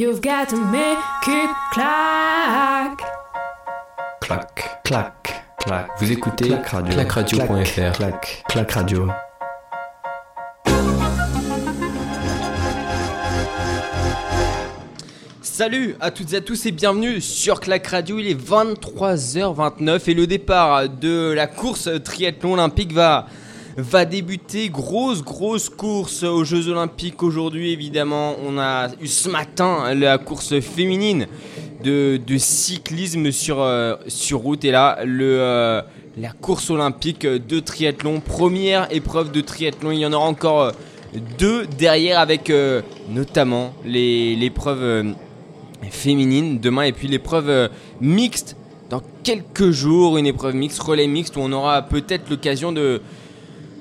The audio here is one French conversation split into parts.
You've got to make it clack. Clac, Clac. clac. Vous écoutez Clac radio. Clac. Clac radio. Salut à toutes et à tous et bienvenue sur Clac Radio. Il est 23h29 et le départ de la course triathlon olympique va, va débuter. Grosse, grosse course aux Jeux Olympiques aujourd'hui. Évidemment, on a eu ce matin la course féminine de, cyclisme sur, euh, sur route. Et là, euh, la course olympique de triathlon. Première épreuve de triathlon. Il y en aura encore euh, deux derrière avec notamment l'épreuve. féminine demain et puis l'épreuve mixte dans quelques jours, une épreuve mixte, relais mixte où on aura peut-être l'occasion de,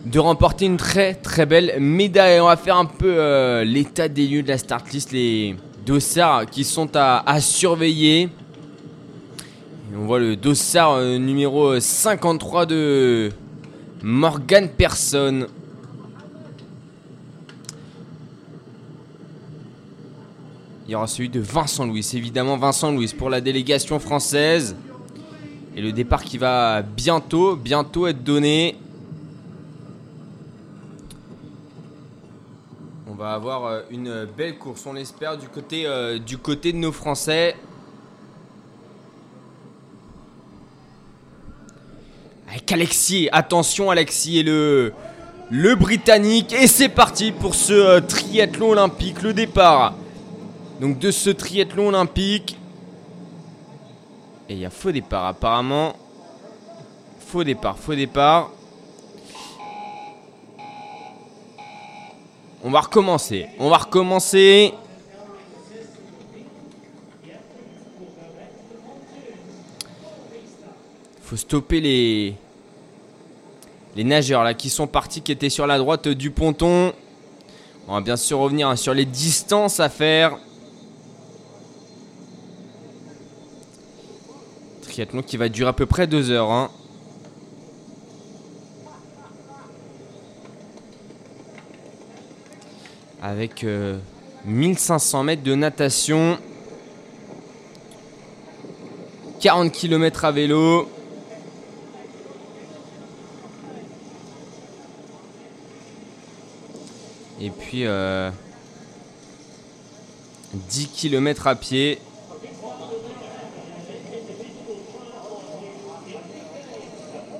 de remporter une très très belle médaille. On va faire un peu euh, l'état des lieux de la start list, les dossards qui sont à, surveiller. On voit le dossard euh, numéro 53 de Morgan Person. Il y aura celui de Vincent Louis, évidemment Vincent Louis pour la délégation française. Et le départ qui va bientôt, bientôt être donné. Va avoir euh, une belle course, on l'espère, du côté, euh, du côté de nos Français. Avec Alexis, attention Alexis et le, le Britannique. Et c'est parti pour ce euh, triathlon olympique, le départ. Donc de ce triathlon olympique. Et il y a faux départ apparemment. Faux départ, faux départ. On va recommencer. On va recommencer. Faut stopper les les nageurs là qui sont partis qui étaient sur la droite du ponton. On va bien sûr revenir hein, sur les distances à faire. Triathlon qui va durer à peu près deux heures. hein. Avec euh, 1500 mètres de natation. 40 km à vélo. Et puis euh, 10 km à pied.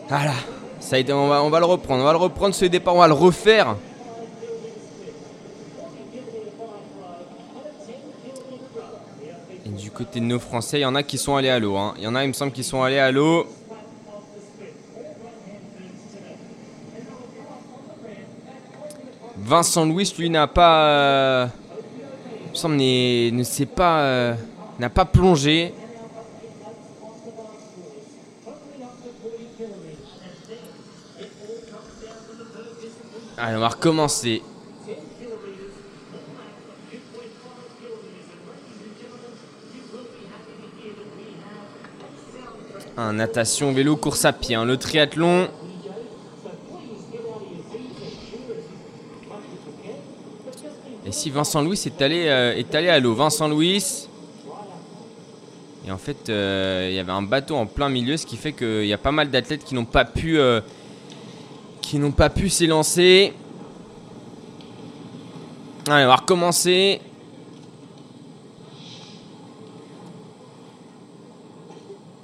Voilà, ça a été, on va, on va le reprendre, on va le reprendre ce départ, on va le refaire. Et du côté de nos Français, il y en a qui sont allés à l'eau. hein. Il y en a, il me semble, qui sont allés à l'eau. Vincent Louis, lui, n'a pas. euh, il me semble, ne s'est pas. euh, n'a pas plongé. Allez, on va recommencer. Un natation, vélo, course à pied. hein. Le triathlon. Et si Vincent Louis est allé, euh, est allé à l'eau Vincent Louis. Et en fait, euh, il y avait un bateau en plein milieu, ce qui fait qu'il y a pas mal d'athlètes qui n'ont pas pu. euh, qui n'ont pas pu s'élancer. Allez, on va recommencer.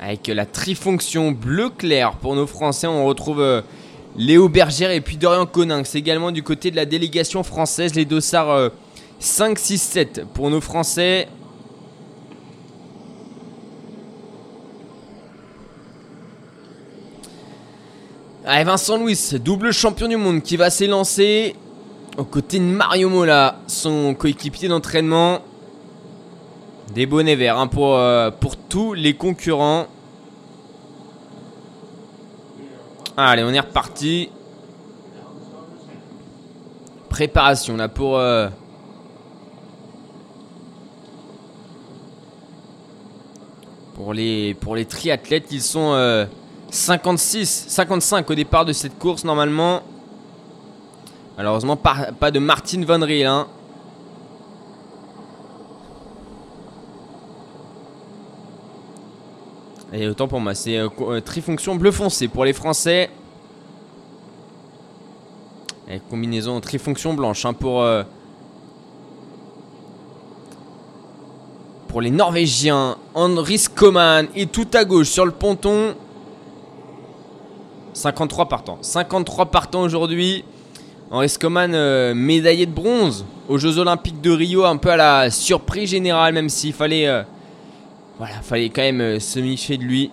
Avec la trifonction bleu clair pour nos Français, on retrouve euh, Léo Bergère et puis Dorian Coninx également du côté de la délégation française. Les dossards euh, 5, 6, 7 pour nos Français. Vincent Louis, double champion du monde qui va s'élancer aux côtés de Mario Mola, son coéquipier d'entraînement. Des bonnets verts hein, euh, pour tous les concurrents. Allez, on est reparti. Préparation là pour. euh, pour, les, pour les triathlètes, ils sont euh, 56, 55 au départ de cette course normalement. Malheureusement, pas, pas de Martin Van Riel. hein. Et autant pour moi, c'est euh, euh, trifonction bleu foncé pour les Français. Combinaison trifonction blanche hein, pour, euh, pour les Norvégiens. Henri Skoman et tout à gauche sur le ponton. 53 partants. 53 partants aujourd'hui. Henri Skoman, euh, médaillé de bronze aux Jeux Olympiques de Rio, un peu à la surprise générale, même s'il fallait, voilà, fallait quand même euh, se méfier de lui.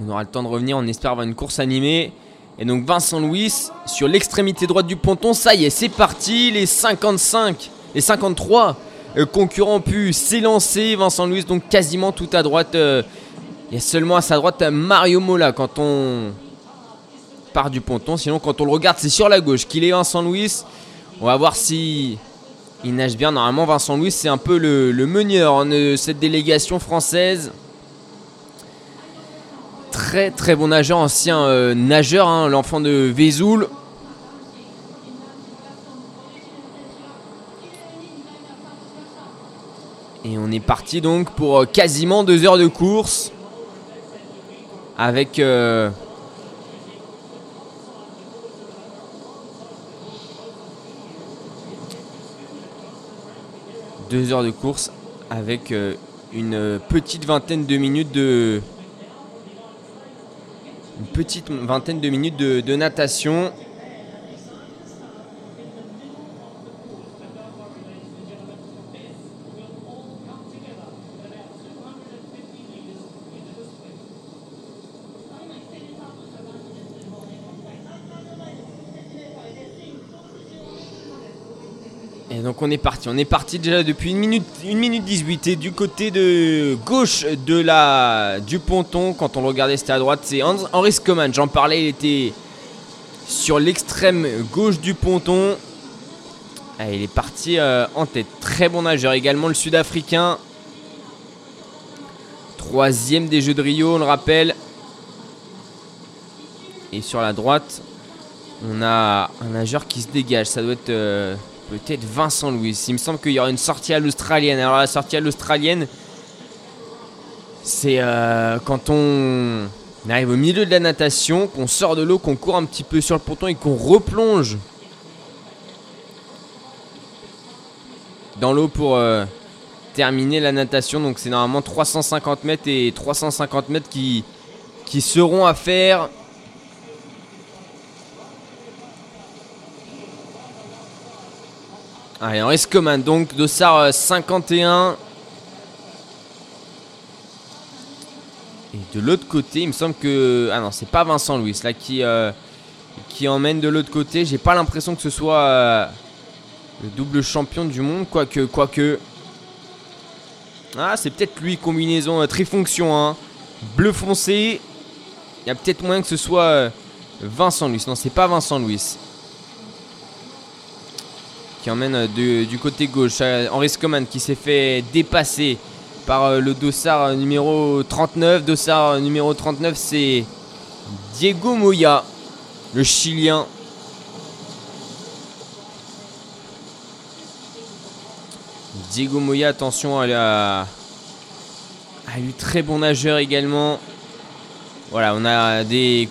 On aura le temps de revenir, on espère avoir une course animée. Et donc Vincent Louis sur l'extrémité droite du ponton, ça y est, c'est parti. Les 55, les 53 euh, concurrents ont pu s'élancer. Vincent Louis donc quasiment tout à droite. il y a seulement à sa droite euh, Mario Mola quand on part du ponton. Sinon, quand on le regarde, c'est sur la gauche qu'il est Vincent Louis. On va voir si il nage bien. Normalement, Vincent Louis, c'est un peu le, le meneur hein, de cette délégation française. Très très bon nageur, ancien euh, nageur, hein, l'enfant de Vesoul. Et on est parti donc pour euh, quasiment deux heures de course. Avec euh, deux heures de course avec euh, une petite vingtaine de minutes de une petite vingtaine de minutes de, de natation. Et donc on est parti, on est parti déjà depuis 1 minute, 1 minute 18 et du côté de gauche de la, du ponton, quand on le regardait c'était à droite, c'est Henri Skoman, j'en parlais, il était sur l'extrême gauche du ponton. Ah, il est parti euh, en tête, très bon nageur également le sud-africain. Troisième des Jeux de Rio, on le rappelle. Et sur la droite, on a un nageur qui se dégage, ça doit être... euh, Peut-être Vincent Louis. Il me semble qu'il y aura une sortie à l'australienne. Alors la sortie à l'australienne, c'est euh, quand on arrive au milieu de la natation, qu'on sort de l'eau, qu'on court un petit peu sur le ponton et qu'on replonge dans l'eau pour euh, terminer la natation. Donc c'est normalement 350 mètres et 350 mètres qui, qui seront à faire. Allez, on reste commun. Donc, Dossard euh, 51. Et de l'autre côté, il me semble que. Ah non, c'est pas Vincent Louis là qui, euh, emmène de l'autre côté. J'ai pas l'impression que ce soit euh, le double champion du monde. Quoique, quoique. Ah, c'est peut-être lui, combinaison euh, trifonction. Hein. Bleu foncé. Il y a peut-être moyen que ce soit euh, Vincent Louis. Non, c'est pas Vincent Louis qui emmène euh, du côté gauche. euh, Henri Skoman qui s'est fait dépasser par euh, le dossard numéro 39. Dossard numéro 39, c'est Diego Moya, le Chilien. Diego Moya, attention à la. à lui, très bon nageur également. Voilà, on a des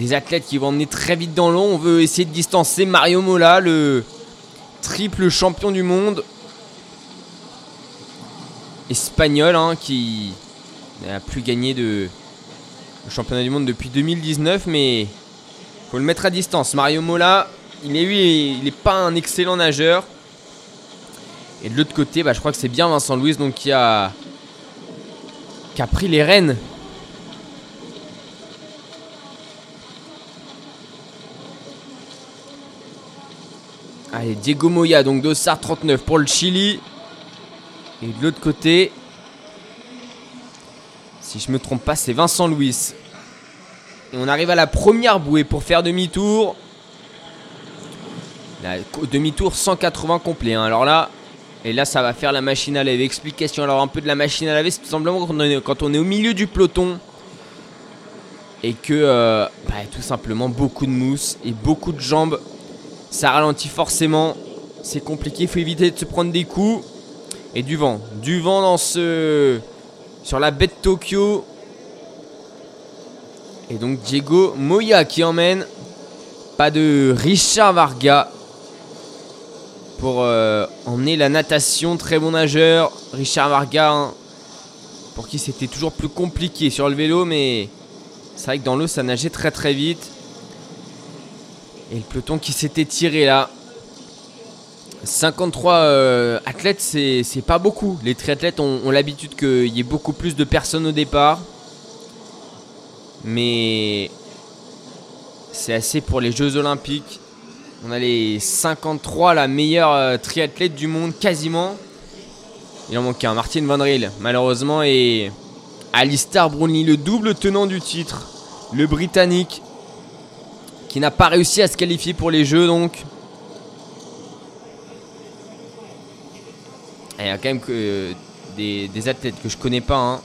des athlètes qui vont emmener très vite dans l'eau. On veut essayer de distancer Mario Mola, le triple champion du monde espagnol, hein, qui n'a plus gagné de le championnat du monde depuis 2019, mais faut le mettre à distance. Mario Mola, il est lui, il est pas un excellent nageur. Et de l'autre côté, bah, je crois que c'est bien Vincent Louis donc qui qui a pris les rênes Allez, Diego Moya, donc Dossard 39 pour le Chili. Et de l'autre côté, si je me trompe pas, c'est Vincent Louis. Et on arrive à la première bouée pour faire demi-tour. Demi-tour 180 complet. hein. Alors là, et là, ça va faire la machine à laver. Explication alors un peu de la machine à laver. C'est tout simplement quand on est, quand on est au milieu du peloton et que euh, bah, tout simplement beaucoup de mousse et beaucoup de jambes ça ralentit forcément. C'est compliqué, il faut éviter de se prendre des coups. Et du vent. Du vent dans ce sur la baie de Tokyo. Et donc Diego Moya qui emmène. Pas de Richard Varga pour euh, emmener la natation. Très bon nageur. Richard Varga, hein, pour qui c'était toujours plus compliqué sur le vélo, mais c'est vrai que dans l'eau ça nageait très très vite. Et le peloton qui s'était tiré là. 53 euh, athlètes, c'est pas beaucoup. Les triathlètes ont, l'habitude qu'il y ait beaucoup plus de personnes au départ. Mais c'est assez pour les Jeux Olympiques. On a les 53, la meilleure euh, triathlète du monde, quasiment. Il en manque un, Martin Van Riel, malheureusement. Et Alistair Brownlee, le double tenant du titre. Le Britannique, qui n'a pas réussi à se qualifier pour les Jeux, donc. Il y a quand même que des, des athlètes que je connais pas. Hein.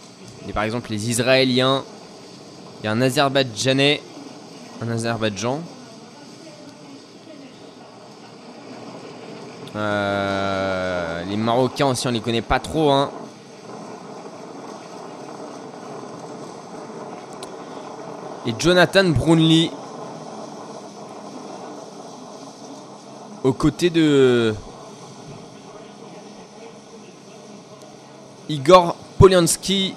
Il par exemple les Israéliens. Il y a un Azerbaïdjanais. Un Azerbaïdjan. Euh, les Marocains aussi, on les connaît pas trop. Hein. Et Jonathan Brownlee. Aux côtés de Igor Poliansky.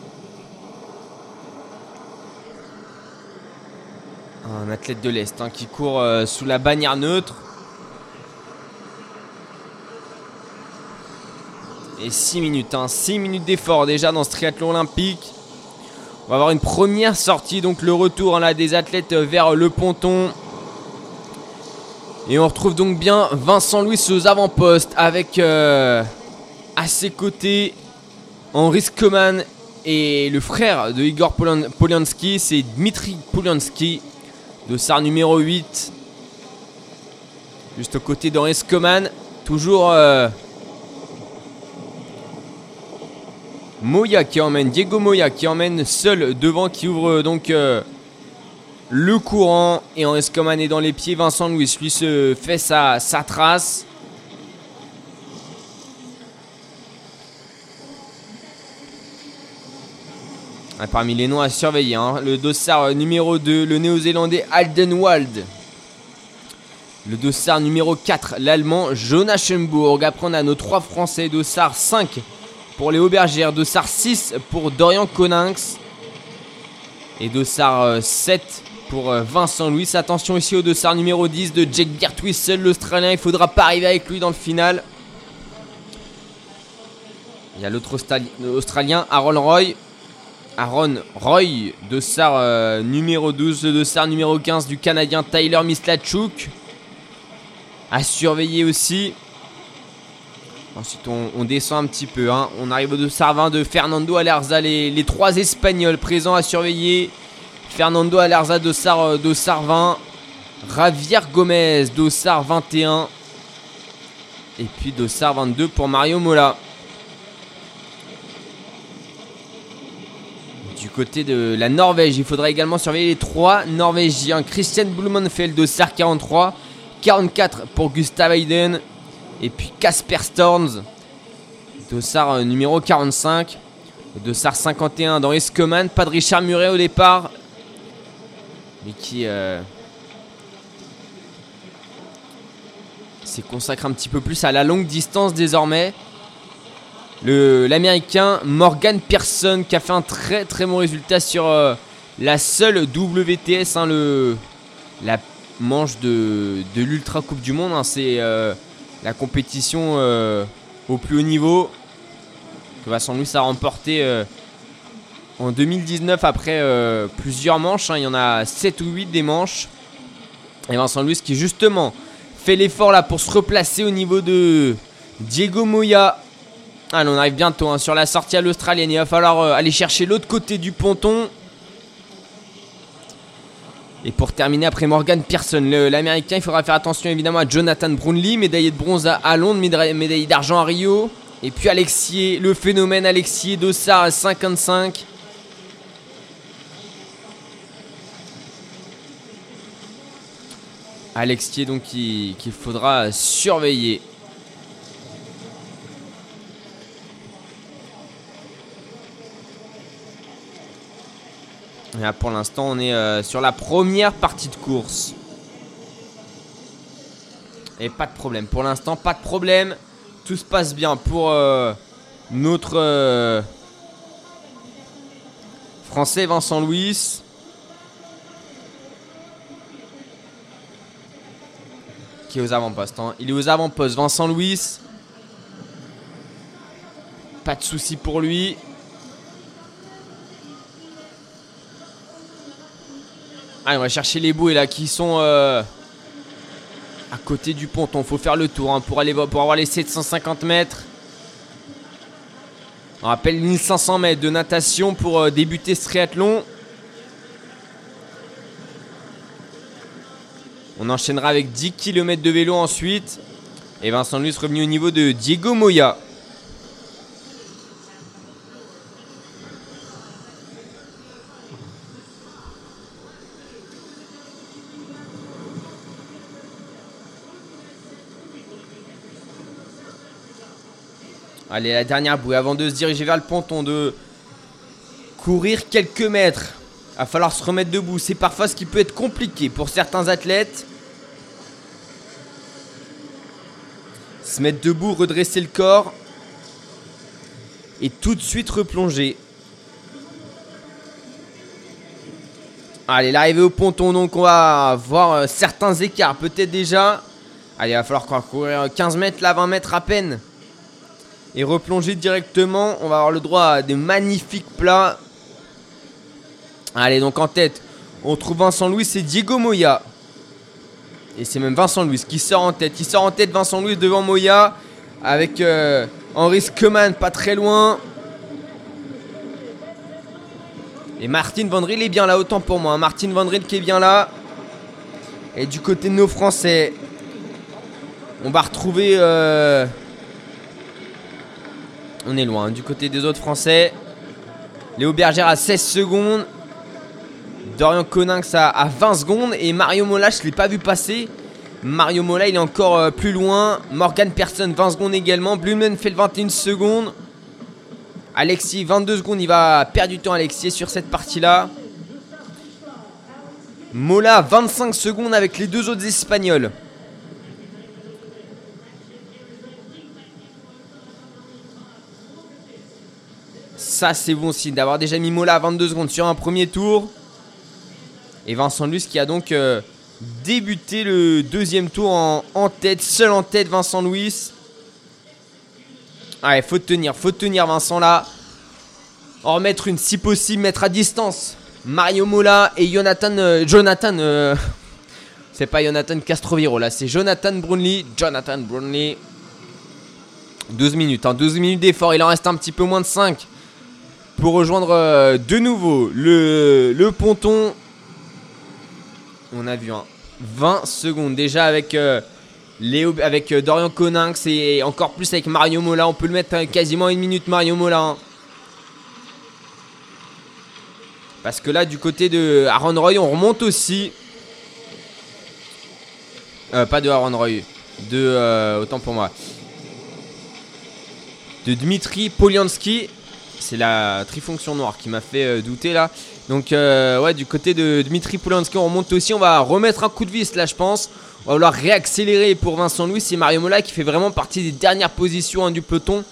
Un athlète de l'Est hein, qui court euh, sous la bannière neutre. Et 6 minutes, 6 hein. minutes d'effort déjà dans ce triathlon olympique. On va avoir une première sortie, donc le retour hein, des athlètes vers le ponton. Et on retrouve donc bien Vincent Louis aux avant-postes avec euh, à ses côtés Henri Skoman et le frère de Igor Poliansky, c'est Dmitri Poliansky, dossard numéro 8. Juste aux côtés d'Henri Skoman, toujours euh, Moya qui emmène, Diego Moya qui emmène seul devant, qui ouvre donc euh, le courant. Et Henri Skoman est dans les pieds, Vincent Louis lui se fait sa, trace. Ah, parmi les noms à surveiller, hein, le dossard numéro 2, le néo-zélandais Aldenwald. Le dossard numéro 4, l'allemand Jonas Schemburg. Après, on a nos trois français. Dossard 5 pour les Aubergères. Dossard 6 pour Dorian Coninx. Et dossard 7 euh, pour euh, Vincent Louis. Attention ici au dossard numéro 10 de Jake Birtwissel, l'Australien. Il faudra pas arriver avec lui dans le final. Il y a l'autre Australien, Aaron Roy. Aaron Roy, dossard euh, numéro 12, le dossard numéro 15 du Canadien Tyler Mislachuk. À surveiller aussi. Ensuite, on, descend un petit peu. Hein. On arrive au dossard 20 de Fernando Alerza, les, les, trois Espagnols présents à surveiller. Fernando euh, dossard 20. Javier Gomez, dossard 21. Et puis dossard 22 pour Mario Mola. Du côté de la Norvège, il faudra également surveiller les trois Norvégiens. Christian Blumenfeld de SAR 43, 44 pour Gustav Hayden. Et puis Casper Storms, dossard euh, numéro 45. Dossard 51 dans Eskeman. Pas de Richard Muret au départ. Qui euh, s'est consacré un petit peu plus à la longue distance désormais l'américain Morgan Pearson qui a fait un très très bon résultat sur euh, la seule WTS, hein, la manche de, de l'Ultra Coupe du Monde. Hein. c'est euh, la compétition euh, au plus haut niveau que Vincent Louis a remporté en 2019 après plusieurs manches. Hein. il y en a 7 ou 8 des manches. Et Vincent Louis qui justement fait l'effort là pour se replacer au niveau de Diego Moya Allez, on arrive bientôt hein, sur la sortie à l'Australienne. Il va falloir euh, aller chercher l'autre côté du ponton. Et pour terminer, après Morgan Pearson, l'américain, il faudra faire attention évidemment à Jonathan Brownlee, médaillé de bronze à, Londres, médaillé d'argent à Rio. Et puis Alexier, le phénomène Alexier Dossard à 55. Alexier donc qu'il faudra surveiller. Là, pour l'instant, on est euh, sur la première partie de course. Et pas de problème. Pour l'instant, pas de problème. Tout se passe bien pour euh, notre euh, Français Vincent Louis. Qui est aux avant-postes. hein. Il est aux avant-postes. Vincent Louis. Pas de souci pour lui. Allez, on va chercher les bouées là qui sont euh, à côté du ponton. Faut faire le tour hein, pour, aller, pour avoir les 750 mètres. On rappelle 1500 mètres de natation pour euh, débuter ce triathlon. On enchaînera avec 10 km de vélo ensuite. Et Vincent Luce revenu au niveau de Diego Moya. Allez, la dernière bouée avant de se diriger vers le ponton, de courir quelques mètres. Va falloir se remettre debout. C'est parfois ce qui peut être compliqué pour certains athlètes. Se mettre debout, redresser le corps. Et tout de suite replonger. Allez, l'arrivée au ponton, donc on va voir euh, certains écarts, peut-être déjà. Allez, il va falloir courir 15 mètres, là, 20 mètres à peine et replonger directement. On va avoir le droit à des magnifiques plats. Allez, donc en tête, on trouve Vincent Louis et Diego Moya. Et c'est même Vincent Louis qui sort en tête. Il sort en tête Vincent Louis devant Moya. Avec euh, Henri Skeman pas très loin. Et Martin Vandril est bien là, autant pour moi. Martin Vandril qui est bien là. Et du côté de nos Français, on va retrouver... euh, on est loin. Du côté des autres Français, Léo Bergère à 16 secondes. Dorian Coninx à, à 20 secondes. Et Mario Mola, je ne l'ai pas vu passer. Mario Mola, il est encore euh, plus loin. Morgan Persson, 20 secondes également. Blumenfeld, 21 secondes. Alexis, 22 secondes. Il va perdre du temps, Alexis, sur cette partie-là. Mola, 25 secondes avec les deux autres Espagnols. Ça, c'est bon signe d'avoir déjà mis Mola à 22 secondes sur un premier tour. Et Vincent Luce qui a donc euh, débuté le deuxième tour en, tête, seul en tête Vincent Louis. Allez, faut tenir, faut tenir Vincent là. En remettre une si possible, mettre à distance Mario Mola et Jonathan. euh, Jonathan. euh, c'est pas Jonathan Castroviro là, c'est Jonathan Brunley. Jonathan Brunley. 12 minutes, hein, 12 minutes d'effort, il en reste un petit peu moins de 5 pour rejoindre de nouveau le ponton. On a vu hein, 20 secondes déjà avec, euh, avec euh, Dorian Coninx et encore plus avec Mario Mola. On peut le mettre à quasiment une minute Mario Mola. hein. Parce que là du côté de Aaron Roy on remonte aussi. Euh, pas de Aaron Roy. De... autant pour moi. De Dmitri Poliansky. C'est la trifonction noire qui m'a fait douter là. Donc euh, ouais du côté de Dmitri Poliansky on remonte aussi. On va remettre un coup de vis là je pense. On va vouloir réaccélérer pour Vincent Louis. C'est Mario Mola qui fait vraiment partie des dernières positions hein, du peloton.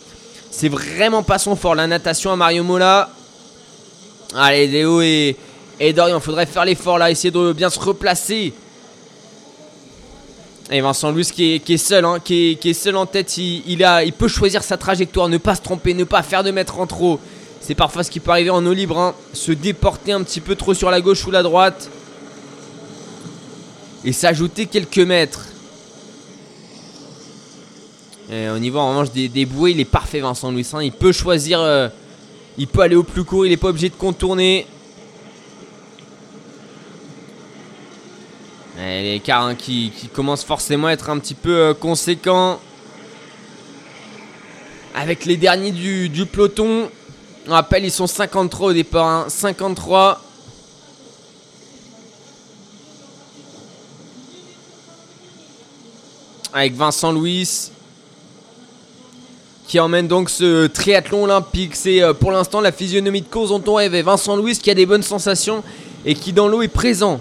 C'est vraiment pas son fort la natation à Mario Mola. Allez Léo et, et Dorian, faudrait faire l'effort là, essayer de bien se replacer. Et Vincent Louis qui est, seul, hein, qui, est, seul en tête, il peut choisir sa trajectoire, ne pas se tromper, ne pas faire de mètres en trop. C'est parfois ce qui peut arriver en eau libre, hein, se déporter un petit peu trop sur la gauche ou la droite. Et s'ajouter quelques mètres. Et au niveau en revanche des, des bouées, il est parfait Vincent Louis. il peut choisir, euh, il peut aller au plus court, il n'est pas obligé de contourner. Et l'écart hein, qui, qui commence forcément à être un petit peu euh, conséquent. Avec les derniers du, du peloton. On rappelle, ils sont 53 au départ. hein, 53. Avec Vincent Louis. qui emmène donc ce triathlon olympique. C'est euh, pour l'instant la physionomie de course dont on rêvait. Vincent Louis qui a des bonnes sensations et qui dans l'eau est présent.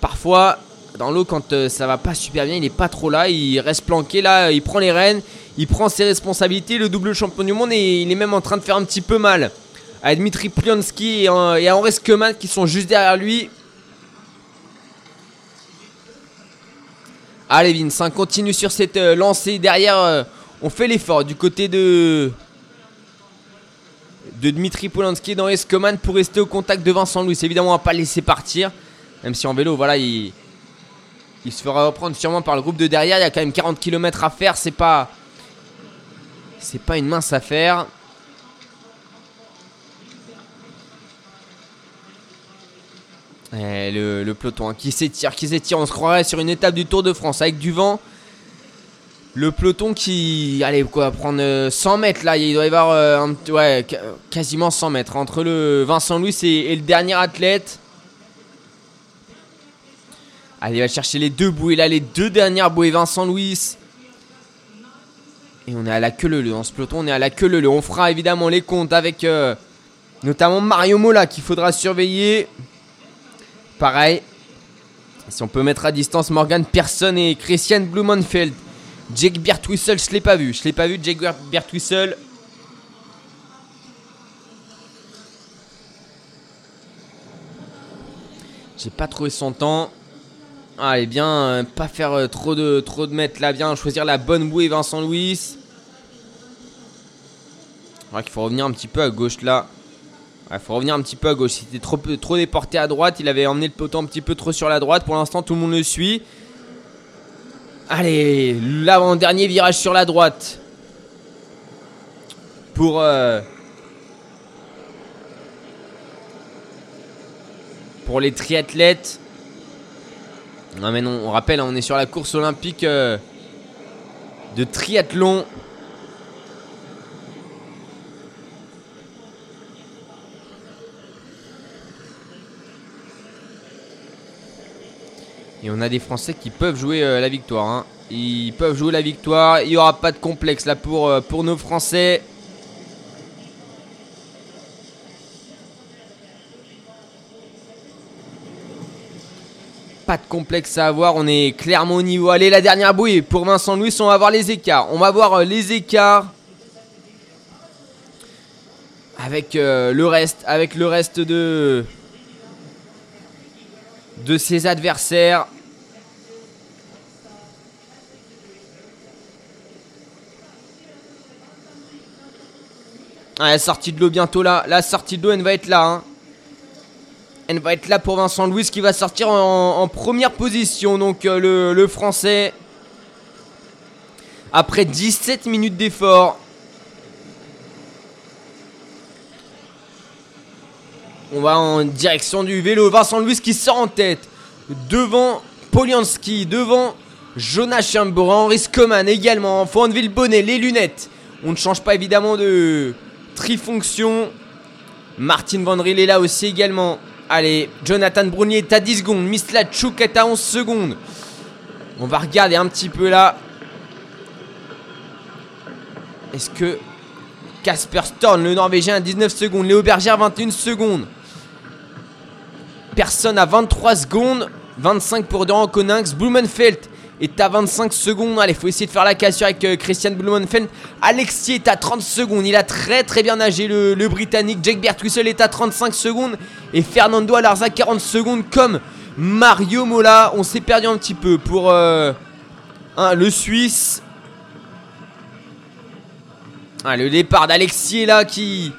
Parfois, dans l'eau, quand euh, ça va pas super bien, il est pas trop là. Il reste planqué là, il prend les rênes, il prend ses responsabilités. Le double champion du monde et il est même en train de faire un petit peu mal. À Dmitri Plionsky et, à et Henri Skeman qui sont juste derrière lui. Allez Vince, hein, continue sur cette euh, lancée derrière. euh, on fait l'effort du côté de de Dmitri Polanski dans Escoman pour rester au contact de Vincent Louis. Évidemment, on va pas laisser partir, même si en vélo, voilà, il il se fera reprendre sûrement par le groupe de derrière. Il y a quand même 40 km à faire. C'est pas c'est pas une mince affaire. Eh, le, peloton hein, qui s'étire, qui s'étire. On se croirait sur une étape du Tour de France avec du vent. Le peloton qui. Allez, quoi, prendre euh, 100 mètres là. Il doit y avoir euh, un ouais, quasiment 100 mètres entre le Vincent Louis et le dernier athlète. Allez, va chercher les deux bouées là, les deux dernières bouées. Vincent Louis. Et on est à la queue leu Dans ce peloton, on est à la queue leu On fera évidemment les comptes avec euh, notamment Mario Mola qu'il faudra surveiller. Pareil. Si on peut mettre à distance Morgan Persson et Christian Blumenfeld. Jake Bertwissel, je l'ai pas vu. Je l'ai pas vu, Jake Ber- Bertwissel. J'ai pas trouvé son temps. Allez, bien, euh, pas faire euh, trop de trop de mètres là, bien choisir la bonne bouée Vincent Louis. Ouais, qu'il faut revenir un petit peu à gauche là. Il faut revenir un petit peu à gauche. Il était trop, trop déporté à droite. Il avait emmené le peloton un petit peu trop sur la droite. Pour l'instant, tout le monde le suit. Allez, l'avant-dernier virage sur la droite. Pour. euh, pour les triathlètes. Non, mais non, on rappelle, hein, on est sur la course olympique euh, de triathlon. Et on a des Français qui peuvent jouer euh, la victoire. hein. Ils peuvent jouer la victoire. Il n'y aura pas de complexe là pour, euh, pour nos Français. Pas de complexe à avoir. On est clairement au niveau. Allez, la dernière bouée pour Vincent Louis. On va voir les écarts. On va voir euh, les écarts. Avec euh, le reste. Avec le reste de de ses adversaires. Ah, la sortie de l'eau bientôt là. La sortie de l'eau, elle va être là. hein. Va être là pour Vincent Louis qui va sortir en, première position. Donc euh, le, français. Après 17 minutes d'effort. On va en direction du vélo. Vincent Louis qui sort en tête. Devant Polianski. Devant Jonas Chambour. Henri Skoman également. Faut enlever le bonnet, les lunettes. On ne change pas évidemment de trifonction. Martin Van Riel est là aussi également. Allez, Jonathan Brunier est à 10 secondes. Misla Chouk est à 11 secondes. On va regarder un petit peu là. Est-ce que Casper Storn, le Norvégien, à 19 secondes. Léo Berger à 21 secondes. Personne à 23 secondes. 25 pour Doran Konings. Blumenfeld est à 25 secondes. Allez, faut essayer de faire la cassure avec euh, Christian Blumenfeld. Alexis est à 30 secondes. Il a très très bien nagé le, Britannique. Jake Bertwissel est à 35 secondes. Et Fernando Alarza 40 secondes comme Mario Mola. On s'est perdu un petit peu pour euh, le Suisse. Ah, le départ d'Alexis là qui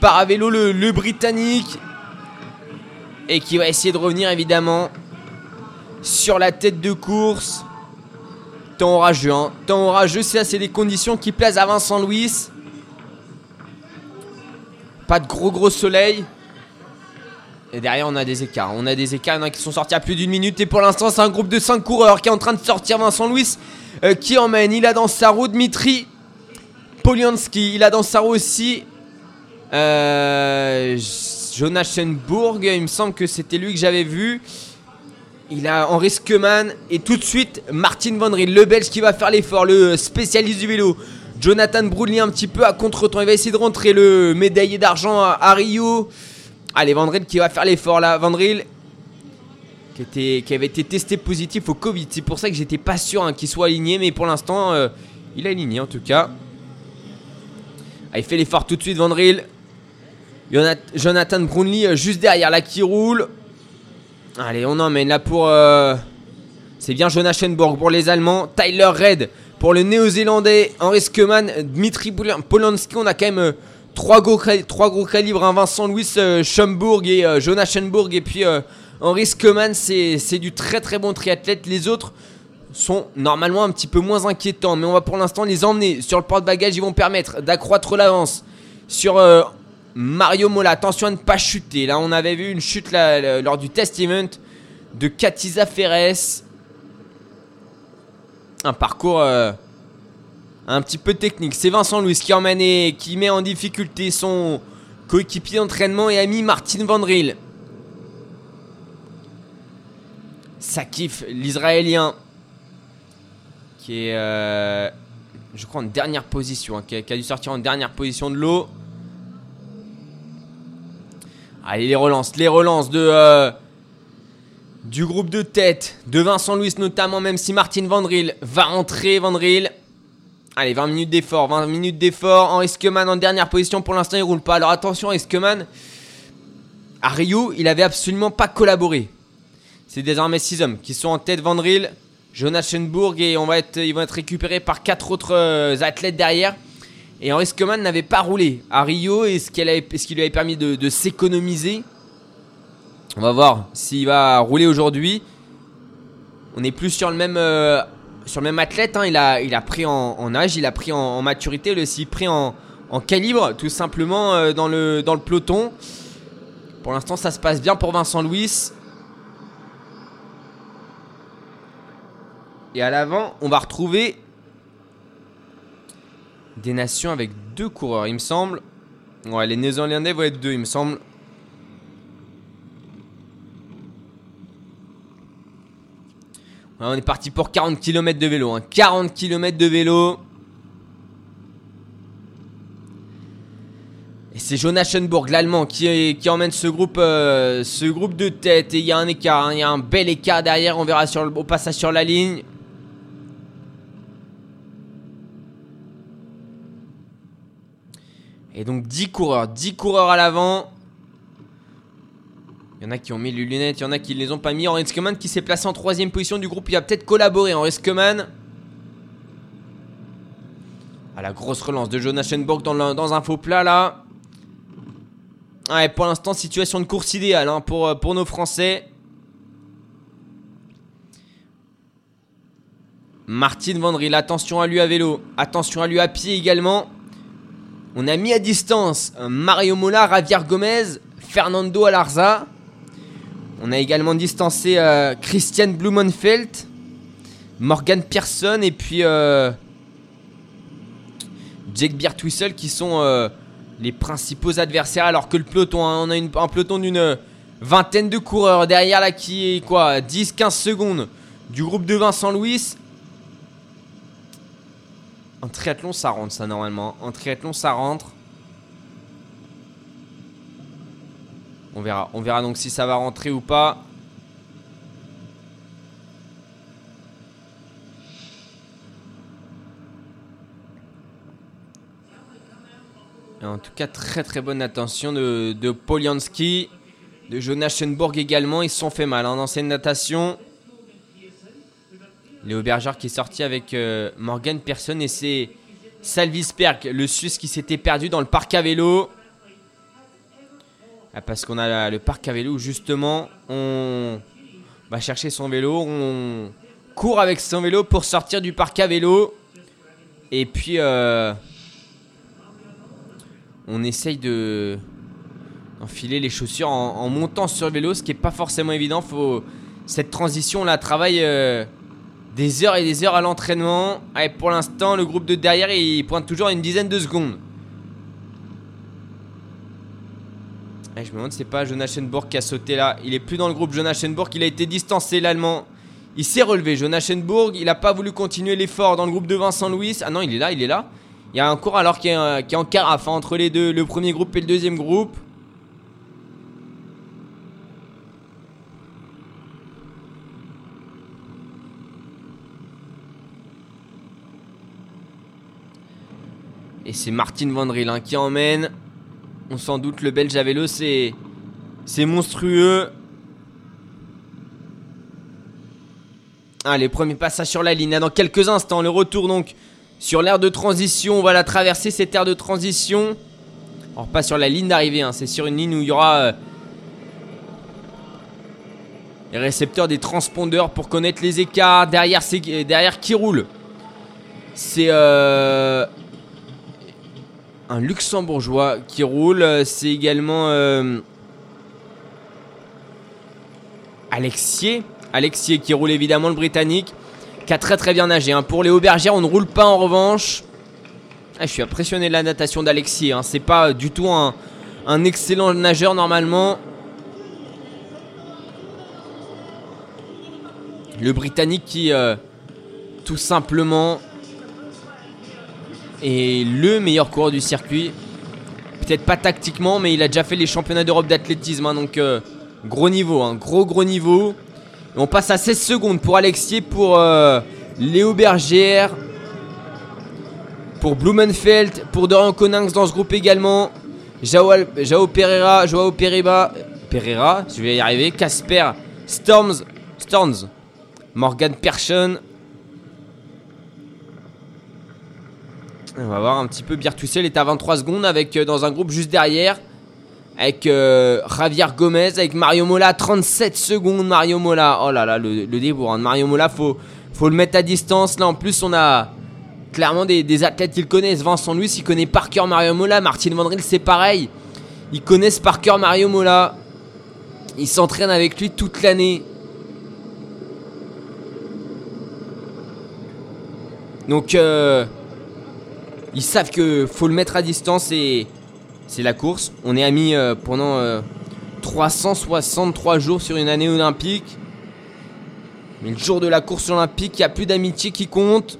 part à vélo le Britannique. Et qui va essayer de revenir évidemment sur la tête de course. Temps orageux, hein. Temps orageux, ça c'est des conditions qui plaisent à Vincent Louis. Pas de gros gros soleil. Et derrière on a des écarts. On a des écarts, il y en a qui sont sortis à plus d'une minute. Et pour l'instant c'est un groupe de 5 coureurs qui est en train de sortir Vincent Louis. euh, qui emmène. Il a dans sa roue Dmitri Polianski. Il a dans sa roue aussi euh. Il me semble que c'était lui que j'avais vu. Il a Henri Skeman et tout de suite Martin Van Riel, le Belge qui va faire l'effort, le spécialiste du vélo. Jonathan Brownlee un petit peu à contre-temps. Il va essayer de rentrer le médaillé d'argent à, Rio. Allez, Vandril qui va faire l'effort là. Vandril qui, avait été testé positif au Covid. C'est pour ça que j'étais pas sûr hein, qu'il soit aligné. Mais pour l'instant, euh, il est aligné en tout cas. Ah, il fait l'effort tout de suite. Jonat- Jonathan Brownlee euh, juste derrière là qui roule. Allez, on emmène là pour. euh, C'est bien Jonas Schenborg pour les Allemands. Tyler Red pour le Néo-Zélandais. Henri Skeman, Dmitri Pol- Polanski. On a quand même euh, trois, gros, trois gros calibres. hein. Vincent Louis euh, Schomburg et Jonas Schenborg. Et puis euh, Henri Skeman, c'est du très très bon triathlète. Les autres sont normalement un petit peu moins inquiétants. Mais on va pour l'instant les emmener sur le porte-bagages. Ils vont permettre d'accroître l'avance sur Mario Mola. Attention à ne pas chuter. Là, on avait vu une chute lors du test event de Katiza Ferres. Un parcours euh, un petit peu technique. C'est Vincent Louis qui emmène et qui met en difficulté son coéquipier d'entraînement et ami Martin Vandril. Ça kiffe l'Israélien qui est, euh, je crois, en dernière position, hein, qui a dû sortir en dernière position de l'eau. Allez, les relances, les relances de, euh, du groupe de tête, de Vincent Louis notamment, même si Martin Vandril va rentrer, Vandril. Allez, 20 minutes d'effort, 20 minutes d'effort. Henri Skeman en dernière position, pour l'instant il roule pas. Alors attention, Henri Skeman, Rio, il avait absolument pas collaboré. C'est désormais 6 hommes qui sont en tête, Vandril, Jonas Schenburg, et on va être, ils vont être récupérés par 4 autres euh, athlètes derrière. Et Henri Skeman n'avait pas roulé à Rio, et ce, qu'elle avait- ce qui lui avait permis de, s'économiser. On va voir s'il va rouler aujourd'hui. On est plus sur le même, euh, athlète. hein. Il, a, pris en, âge, il a pris en, maturité, il a pris en, en calibre, tout simplement euh, dans, le, dans le peloton. Pour l'instant, ça se passe bien pour Vincent Louis. Et à l'avant, on va retrouver des nations avec deux coureurs, il me semble. Ouais, les Néo-Zélandais vont être deux, il me semble. Ouais, on est parti pour 40 km de vélo. hein. 40 km de vélo. Et c'est Jonas Schönburg, l'allemand, qui, emmène ce groupe, euh, ce groupe de tête. Et il y a un écart, hein. il y a un bel écart derrière. On verra sur le, au passage sur la ligne. Et donc 10 coureurs, 10 coureurs à l'avant. Il y en a qui ont mis les lunettes, il y en a qui ne les ont pas mis. Henri Skeman qui s'est placé en troisième position du groupe, il va peut-être collaborer. Henri Skeman. Ah, la grosse relance de Jonas Schenborg dans, un faux plat là. Ouais, pour l'instant, situation de course idéale hein, pour, euh, pour nos Français. Martin Vandril, attention à lui à vélo, attention à lui à pied également. On a mis à distance Mario Mola, Javier Gomez, Fernando Alarza. On a également distancé euh, Christian Blumenfeld, Morgan Pearson et puis euh, Jake Biertwissel qui sont euh, les principaux adversaires alors que le peloton, hein, on a un peloton d'une vingtaine de coureurs derrière là qui est quoi 10-15 secondes du groupe de Vincent Louis. En triathlon ça rentre ça normalement. En triathlon ça rentre. On verra. On verra donc si ça va rentrer ou pas. En tout cas, très très bonne attention de, de Polianski, de Jonas Schenborg également. Ils se sont fait mal hein, dans cette natation. Léo Berger qui est sorti avec euh, Morgan Persson et c'est Salvisberg, le Suisse qui s'était perdu dans le parc à vélo. Ah, parce qu'on a le parc à vélo où justement on va chercher son vélo, on court avec son vélo pour sortir du parc à vélo. Et puis euh, on essaye de enfiler les chaussures en, montant sur vélo, ce qui est pas forcément évident. Faut cette transition là travaille euh, des heures et des heures à l'entraînement. Allez, pour l'instant, le groupe de derrière il pointe toujours une dizaine de secondes. Je me demande c'est pas Jonas Schenborg qui a sauté là. Il est plus dans le groupe Jonas Schenborg, il a été distancé l'allemand. Il s'est relevé, Jonas Schenborg, il a pas voulu continuer l'effort dans le groupe de Vincent Louis. Ah non, il est là, il est là. Il y a un cours alors qui est, euh, qui est en carafe hein, entre les deux, le premier groupe et le deuxième groupe. Et c'est Martin Van hein, qui emmène. On s'en doute, le Belge à vélo, c'est c'est monstrueux. Allez, premier passage sur la ligne. Dans quelques instants, le retour donc sur l'aire de transition. On va la traverser cette aire de transition. Alors pas sur la ligne d'arrivée, hein. c'est sur une ligne où il y aura euh, les récepteurs des transpondeurs pour connaître les écarts. Derrière, derrière qui roule? C'est euh, un luxembourgeois qui roule. C'est également euh, Alexier. Alexier qui roule évidemment le britannique. Qui a très très bien nagé. hein. Pour les aubergères, on ne roule pas en revanche. Ah, je suis impressionné de la natation d'Alexier. hein. C'est pas du tout un, excellent nageur normalement. Le britannique qui euh, tout simplement est le meilleur coureur du circuit. Peut-être pas tactiquement, mais il a déjà fait les championnats d'Europe d'athlétisme. hein, donc euh, gros niveau, hein, gros gros niveau. On passe à 16 secondes pour Alexier, pour euh, Léo Bergère, pour Blumenfeld, pour Dorian Coninx dans ce groupe également. Jao, Al- Jao Pereira, Joao Pereira, Pereira, je vais y arriver. Casper Storms, Storms, Morgan Persson. On va voir un petit peu. Biertussel est à 23 secondes avec euh, dans un groupe juste derrière. Avec euh, Javier Gomez, avec Mario Mola, 37 secondes Mario Mola. Oh là là, le, le débour hein, de Mario Mola, faut, faut le mettre à distance. Là en plus, on a clairement des, athlètes qui le connaissent. Vincent Louis, il connaît par cœur Mario Mola. Martin Vandril, c'est pareil. Ils connaissent par cœur Mario Mola. Ils s'entraînent avec lui toute l'année. Donc, euh, ils savent que faut le mettre à distance et c'est la course. On est amis euh, pendant euh, 363 jours sur une année olympique. Mais le jour de la course olympique, il n'y a plus d'amitié qui compte.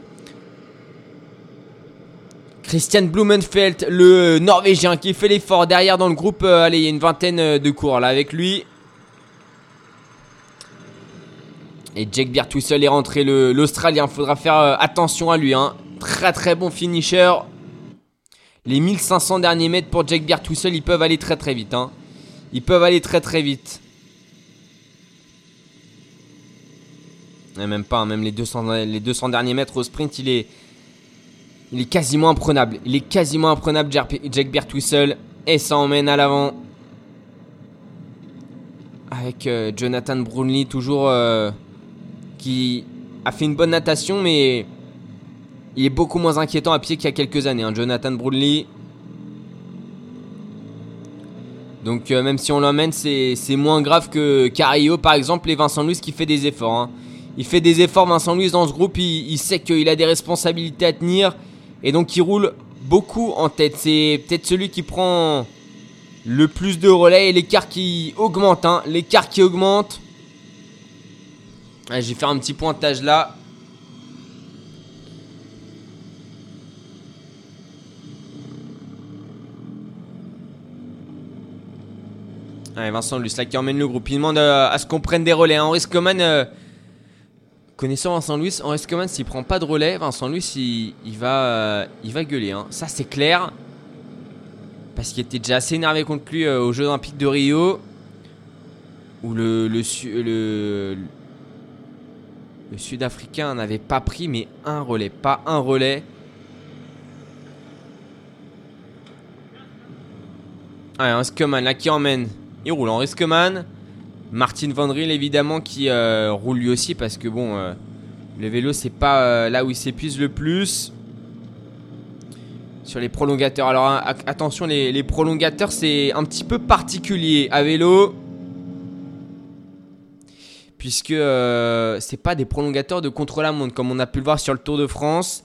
Christian Blumenfeld, le Norvégien qui fait l'effort derrière dans le groupe. euh, allez, il y a une vingtaine euh, de cours là avec lui. Et Jake Biertussel est rentré, l'Australien. Faudra faire euh, attention à lui. Hein. Très très bon finisher. Les 1500 derniers mètres pour Jake Biertussel, ils peuvent aller très très vite. hein. Ils peuvent aller très très vite. Et même pas, hein, même les 200, les 200 derniers mètres au sprint, il est, il est quasiment imprenable. Il est quasiment imprenable, Jer- Jake Biertussel. Et ça emmène à l'avant. Avec euh, Jonathan Brownlee, toujours euh, qui a fait une bonne natation, mais il est beaucoup moins inquiétant à pied qu'il y a quelques années. hein, Jonathan Brownlee. Donc euh, même si on l'emmène, c'est moins grave que Carillo par exemple et Vincent Louis qui fait des efforts. hein. Il fait des efforts Vincent Louis dans ce groupe, il, sait qu'il a des responsabilités à tenir et donc il roule beaucoup en tête. C'est peut-être celui qui prend le plus de relais et l'écart qui augmente. hein. L'écart qui augmente. Vais faire un petit pointage là. Allez, Vincent là qui emmène le groupe. Il demande euh, à ce qu'on prenne des relais. Henri Scoman, euh, connaissant Vincent Luis, Henri Scoman, s'il prend pas de relais, Vincent Luis, il, va, euh, il va gueuler. hein. Ça, c'est clair. Parce qu'il était déjà assez énervé contre lui euh, aux Jeux Olympiques de Rio. Où le, le, Su- le, le Sud-Africain n'avait pas pris, mais un relais. Pas un relais. Allez, un là qui emmène. Il roule en Riskeman. Martin Van évidemment qui euh, roule lui aussi parce que bon, euh, le vélo c'est pas euh, là où il s'épuise le plus. Sur les prolongateurs. Alors attention, les, les prolongateurs c'est un petit peu particulier à vélo. Puisque c'est pas des prolongateurs de contre-la-montre comme on a pu le voir sur le Tour de France.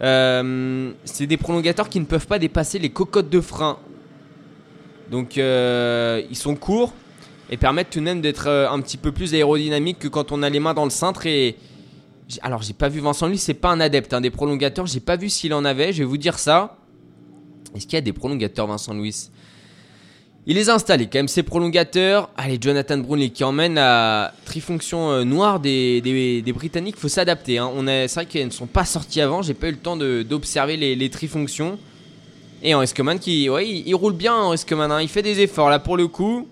C'est des prolongateurs qui ne peuvent pas dépasser les cocottes de frein. Donc euh, ils sont courts et permettent tout de même d'être euh, un petit peu plus aérodynamiques que quand on a les mains dans le cintre et, Alors, j'ai pas vu Vincent Louis, c'est pas un adepte hein, des prolongateurs. J'ai pas vu s'il en avait. Je vais vous dire ça. Est-ce qu'il y a des prolongateurs, Vincent Louis Il les a installés quand même, ces prolongateurs. Allez, Jonathan Brownlee qui emmène la trifonction euh, noire des, des, des Britanniques. faut s'adapter. hein. C'est vrai qu'elles ne sont pas sorties avant. J'ai pas eu le temps d'observer les, les trifonctions. Et en Escoman qui, ouais, il, roule bien en Escoman. hein. Il fait des efforts là pour le coup.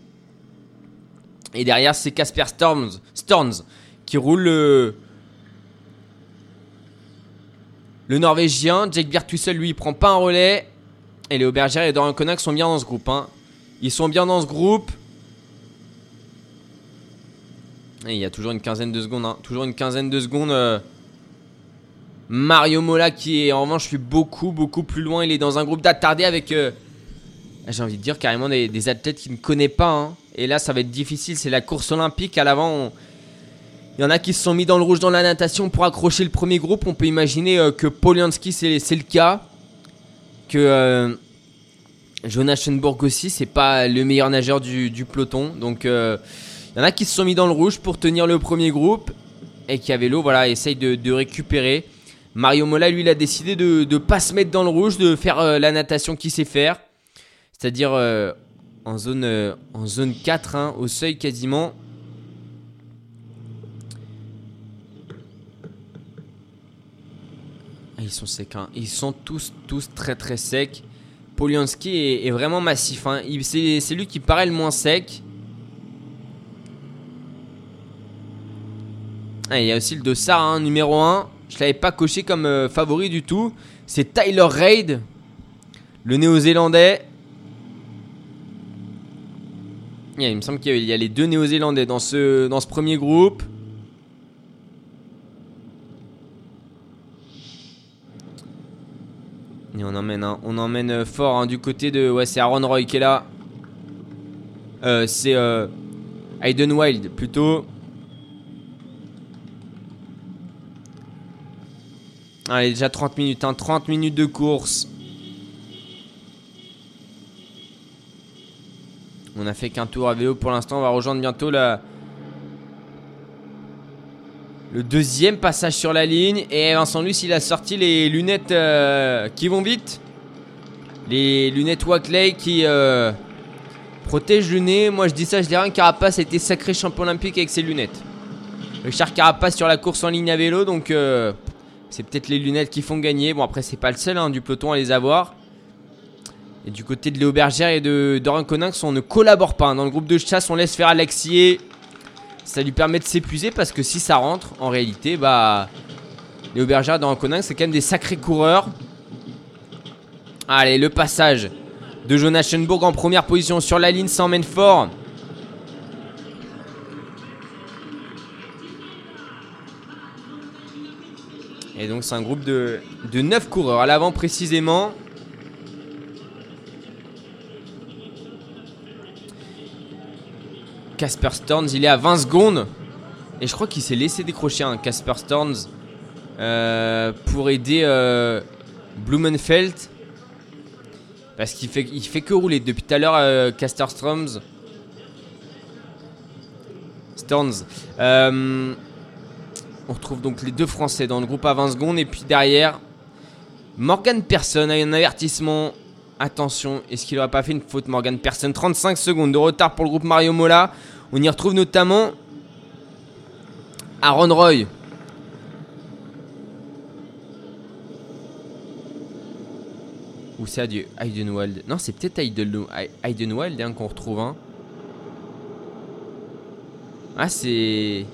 Et derrière, c'est Casper Storms, qui roule le, le Norvégien. Jake seul, lui, il prend pas un relais. Et les Aubergères et Dorian Konak sont bien dans ce groupe. hein. Ils sont bien dans ce groupe. Et il y a toujours une quinzaine de secondes. hein. Toujours une quinzaine de secondes. euh. Mario Mola qui est en revanche suis beaucoup beaucoup plus loin. Il est dans un groupe d'attardés avec euh, j'ai envie de dire carrément des, athlètes qu'il ne connaît pas. hein. Et là ça va être difficile. C'est la course olympique. À l'avant, il y en a qui se sont mis dans le rouge dans la natation pour accrocher le premier groupe. On peut imaginer euh, que Polianski c'est le cas. Que euh, Jonas Schoenborg aussi, c'est pas le meilleur nageur du, peloton. Donc il y en a qui se sont mis dans le rouge pour tenir le premier groupe. Et qui à vélo, voilà, essaye de récupérer. Mario Mola, lui, il a décidé de ne pas se mettre dans le rouge, de faire euh, la natation qu'il sait faire. C'est-à-dire euh, en, zone, euh, en zone 4, hein, au seuil quasiment. Ah, Ils sont secs, hein. ils sont tous, tous très très secs. Polianski est, vraiment massif. hein. C'est lui qui paraît le moins sec. Ah, il y a aussi le Dossard, numéro 1. Je l'avais pas coché comme euh, favori du tout. C'est Tyler Reid, le néo-zélandais. Il me semble qu'il y a- les deux néo-zélandais dans ce, premier groupe. On emmène, emmène euh, fort hein, du côté de. Ouais, c'est Aaron Roy qui est là. Euh, c'est euh, Wild plutôt. Allez, déjà 30 minutes, hein, 30 minutes de course. On a fait qu'un tour à vélo pour l'instant. On va rejoindre bientôt la... le deuxième passage sur la ligne. Et Vincent Luce, il a sorti les lunettes euh, qui vont vite. Les lunettes Wackley qui euh, protègent le nez. Moi, je dis ça, je dis rien. Carapace a été sacré champion olympique avec ses lunettes. Richard Carapace sur la course en ligne à vélo. Donc, euh, c'est peut-être les lunettes qui font gagner. Bon, après, c'est pas le seul hein, du peloton à les avoir. Et du côté de Léo Bergère et de Dorian Coninx, on ne collabore pas. hein. Dans le groupe de chasse, on laisse faire Alexier. Ça lui permet de s'épuiser parce que si ça rentre, en réalité, bah. Léo Bergère et Coninx, c'est quand même des sacrés coureurs. Allez, le passage de Jonas Schoenburg en première position sur la ligne, s'emmène fort. Et donc c'est un groupe de, de 9 coureurs à l'avant précisément. Casper Storms, il est à 20 secondes. Et je crois qu'il s'est laissé décrocher un Casper Storms euh, pour aider euh, Blumenfeld. Parce qu'il fait, il fait que rouler depuis tout à l'heure, euh, Casper Storms. Storms. On retrouve donc les deux Français dans le groupe à 20 secondes. Et puis derrière, Morgan Person a un avertissement. Attention, est-ce qu'il n'aurait pas fait une faute Morgan Person 35 secondes de retard pour le groupe Mario Mola. On y retrouve notamment Aaron Roy. Ou c'est Heidenwald. Non, c'est peut-être Heiden- Heidenwald hein, qu'on retrouve. hein. Ah, c'est.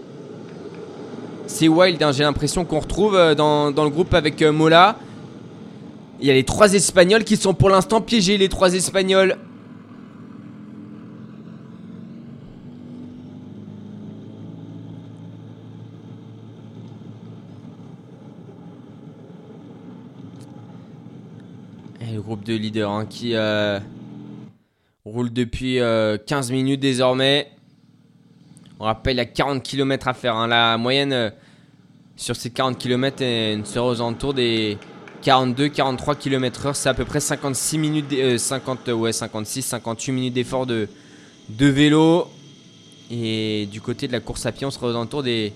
C'est Wild, hein, j'ai l'impression qu'on retrouve euh, dans, le groupe avec euh, Mola. Il y a les trois Espagnols qui sont pour l'instant piégés, les trois Espagnols. Et le groupe de leaders hein, qui euh, roule depuis euh, 15 minutes désormais. On rappelle, il y a 40 km à faire. hein. La moyenne euh, sur ces 40 km elle sera aux alentours des 42-43 km/h. C'est à peu près 56 minutes, d- euh, 50, ouais, 56, 58 minutes d'effort de, vélo. Et du côté de la course à pied, on sera aux alentours des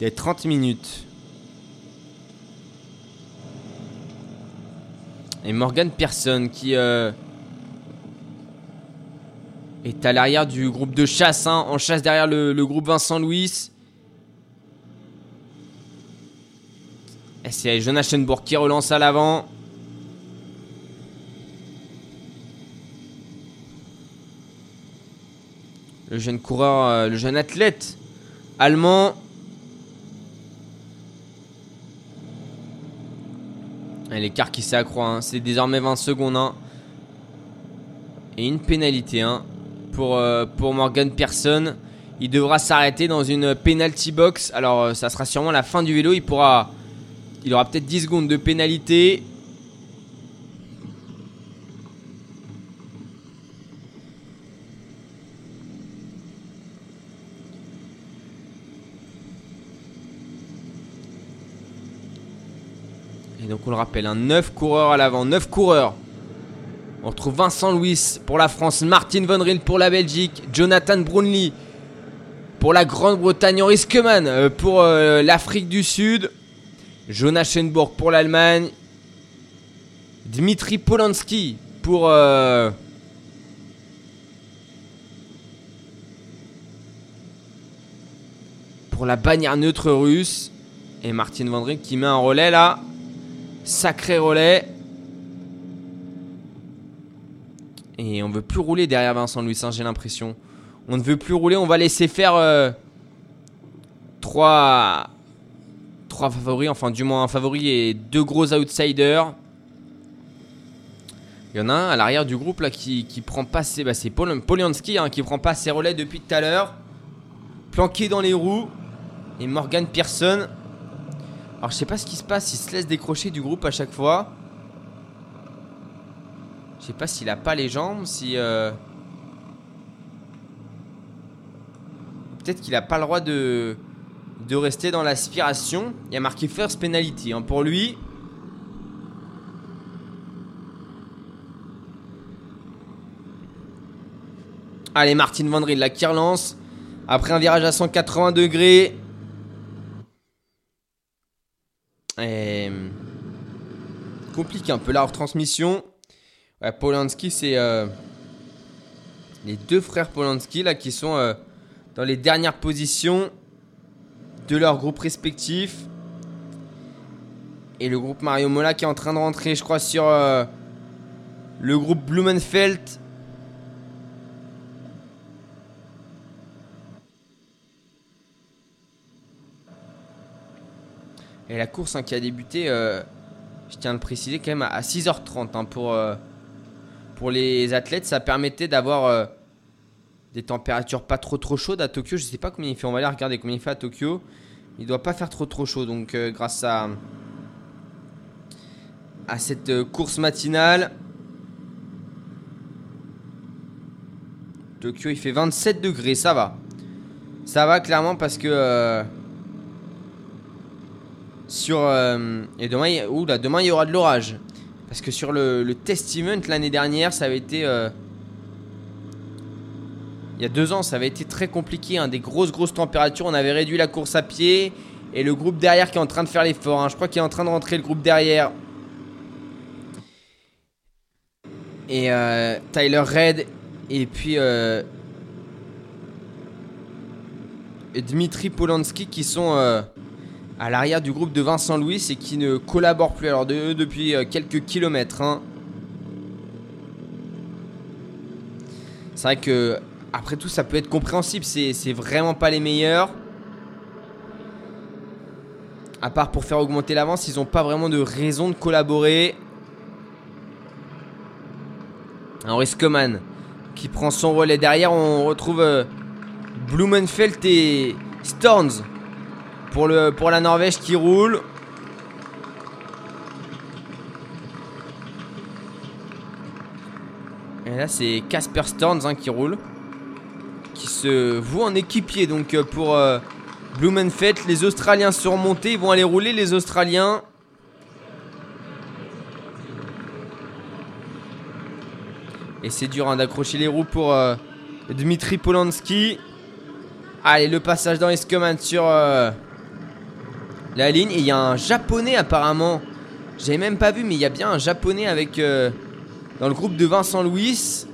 des 30 minutes. Et Morgan Pearson qui euh, est à l'arrière du groupe de chasse, hein, en chasse derrière le, groupe Vincent Louis. C'est Jonas Schoenbourg qui relance à l'avant. Le jeune coureur, euh, le jeune athlète allemand. L'écart qui s'accroît, hein. c'est désormais 20 secondes. hein. Et une pénalité hein, pour, euh, pour Morgan Pearson. Il devra s'arrêter dans une penalty box. Alors euh, ça sera sûrement la fin du vélo. Il pourra, il aura peut-être 10 secondes de pénalité. Et donc on le rappelle, un 9 coureurs à l'avant, 9 coureurs. On retrouve Vincent Louis pour la France, Martin Von Riel pour la Belgique, Jonathan Brunley pour la Grande-Bretagne, Henri Skeman euh, pour euh, l'Afrique du Sud, Jonas Schenbourg pour l'Allemagne, Dmitri Polanski pour euh, pour la bannière neutre russe et Martin Van Riel qui met un relais là. Sacré relais. Et on veut plus rouler derrière Vincent Louis, hein, j'ai l'impression. On ne veut plus rouler, on va laisser faire euh, trois, favoris, enfin du moins un favori et deux gros outsiders. Il y en a un à l'arrière du groupe là qui, prend pas ses. Bah, Polianski hein, qui prend pas ses relais depuis tout à l'heure. Planqué dans les roues. Et Morgan Pearson. Alors je sais pas ce qui se passe, il se laisse décrocher du groupe à chaque fois. Je sais pas s'il a pas les jambes, si... euh, Peut-être qu'il a pas le droit de, de rester dans l'aspiration. Il y a marqué first penalty hein, pour lui. Allez, Martin Van Riel là qui relance. Après un virage à 180 degrés. Et... Compliqué un peu la retransmission. Ouais, Polanski, c'est euh, les deux frères Polanski qui sont euh, dans les dernières positions de leur groupe respectif. Et le groupe Mario Mola qui est en train de rentrer, je crois, sur euh, le groupe Blumenfeld. Et la course hein, qui a débuté, je tiens à le préciser quand même à 6h30 hein, pour, pour les athlètes. Ça permettait d'avoir euh, des températures pas trop trop chaudes à Tokyo. Je sais pas combien il fait. On va aller regarder combien il fait à Tokyo. Il doit pas faire trop trop chaud. Donc euh, grâce à, à cette euh, course matinale. Tokyo il fait 27 degrés. Ça va. Ça va clairement parce que... sur et demain oula, demain il y aura de l'orage parce que sur le, le test event l'année dernière ça avait été euh, il y a deux ans ça avait été très compliqué hein, des grosses grosses températures on avait réduit la course à pied et le groupe derrière qui est en train de faire l'effort hein. je crois qu'il est en train de rentrer le groupe derrière et euh, Tyler Red et puis euh, Dmitri Polanski qui sont euh, à l'arrière du groupe de Vincent Louis et qui ne collaborent plus alors de depuis euh, quelques kilomètres. hein. C'est vrai que après tout ça peut être compréhensible, c'est vraiment pas les meilleurs. À part pour faire augmenter l'avance, ils n'ont pas vraiment de raison de collaborer. Henri Skoman qui prend son relais derrière, on retrouve euh, Blumenfeld et Storns pour, le, pour la Norvège qui roule. Et là, c'est Casper Storns hein, qui roule. Qui se voue en équipier. Donc, euh, pour euh, Blumenfeld, les Australiens sont remontés. Ils vont aller rouler, les Australiens. Et c'est dur hein, d'accrocher les roues pour euh, Dmitri Polanski. Allez, le passage dans Eskeman sur. euh, la ligne. Et il y a un japonais apparemment. J'avais même pas vu, mais il y a bien un japonais avec. euh, dans le groupe de Vincent Louis.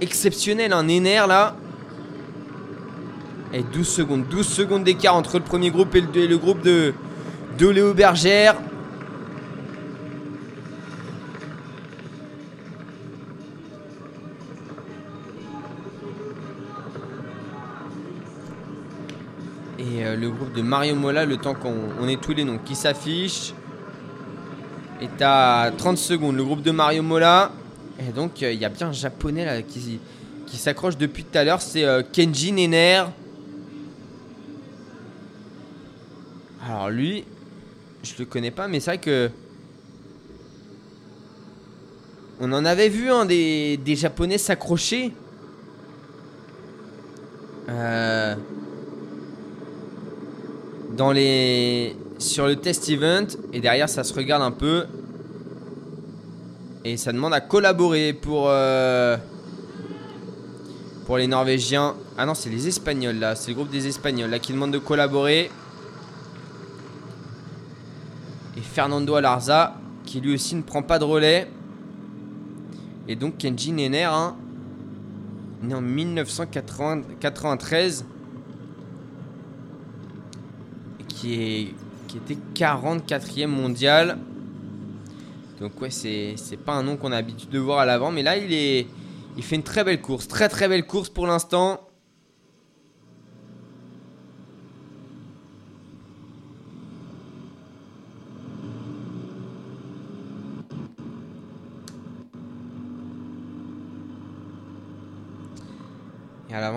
Exceptionnel, un Ener là. Et 12 secondes. 12 secondes d'écart entre le premier groupe et le, et le groupe de, de Léo Bergère. Le groupe de Mario Mola, le temps qu'on on ait tous les noms qui s'affichent, est à 30 secondes. Le groupe de Mario Mola. Et donc, euh, il y a bien un japonais là qui, s'accroche depuis tout à l'heure. C'est euh, Kenji Nenner. Alors, lui, je le connais pas, mais c'est vrai que. On en avait vu un des, des japonais s'accrocher. Euh dans les sur le test event et derrière ça se regarde un peu et ça demande à collaborer pour euh, pour les Norvégiens. Ah non, c'est les Espagnols là, c'est le groupe des Espagnols là qui demande de collaborer. Et Fernando Alarza qui lui aussi ne prend pas de relais. Et donc Kenji Nenner, hein, né en 1993 qui, était 44e mondial. Donc ouais, c'est c'est pas un nom qu'on a l'habitude de voir à l'avant, mais là il est il fait une très belle course, très très belle course pour l'instant.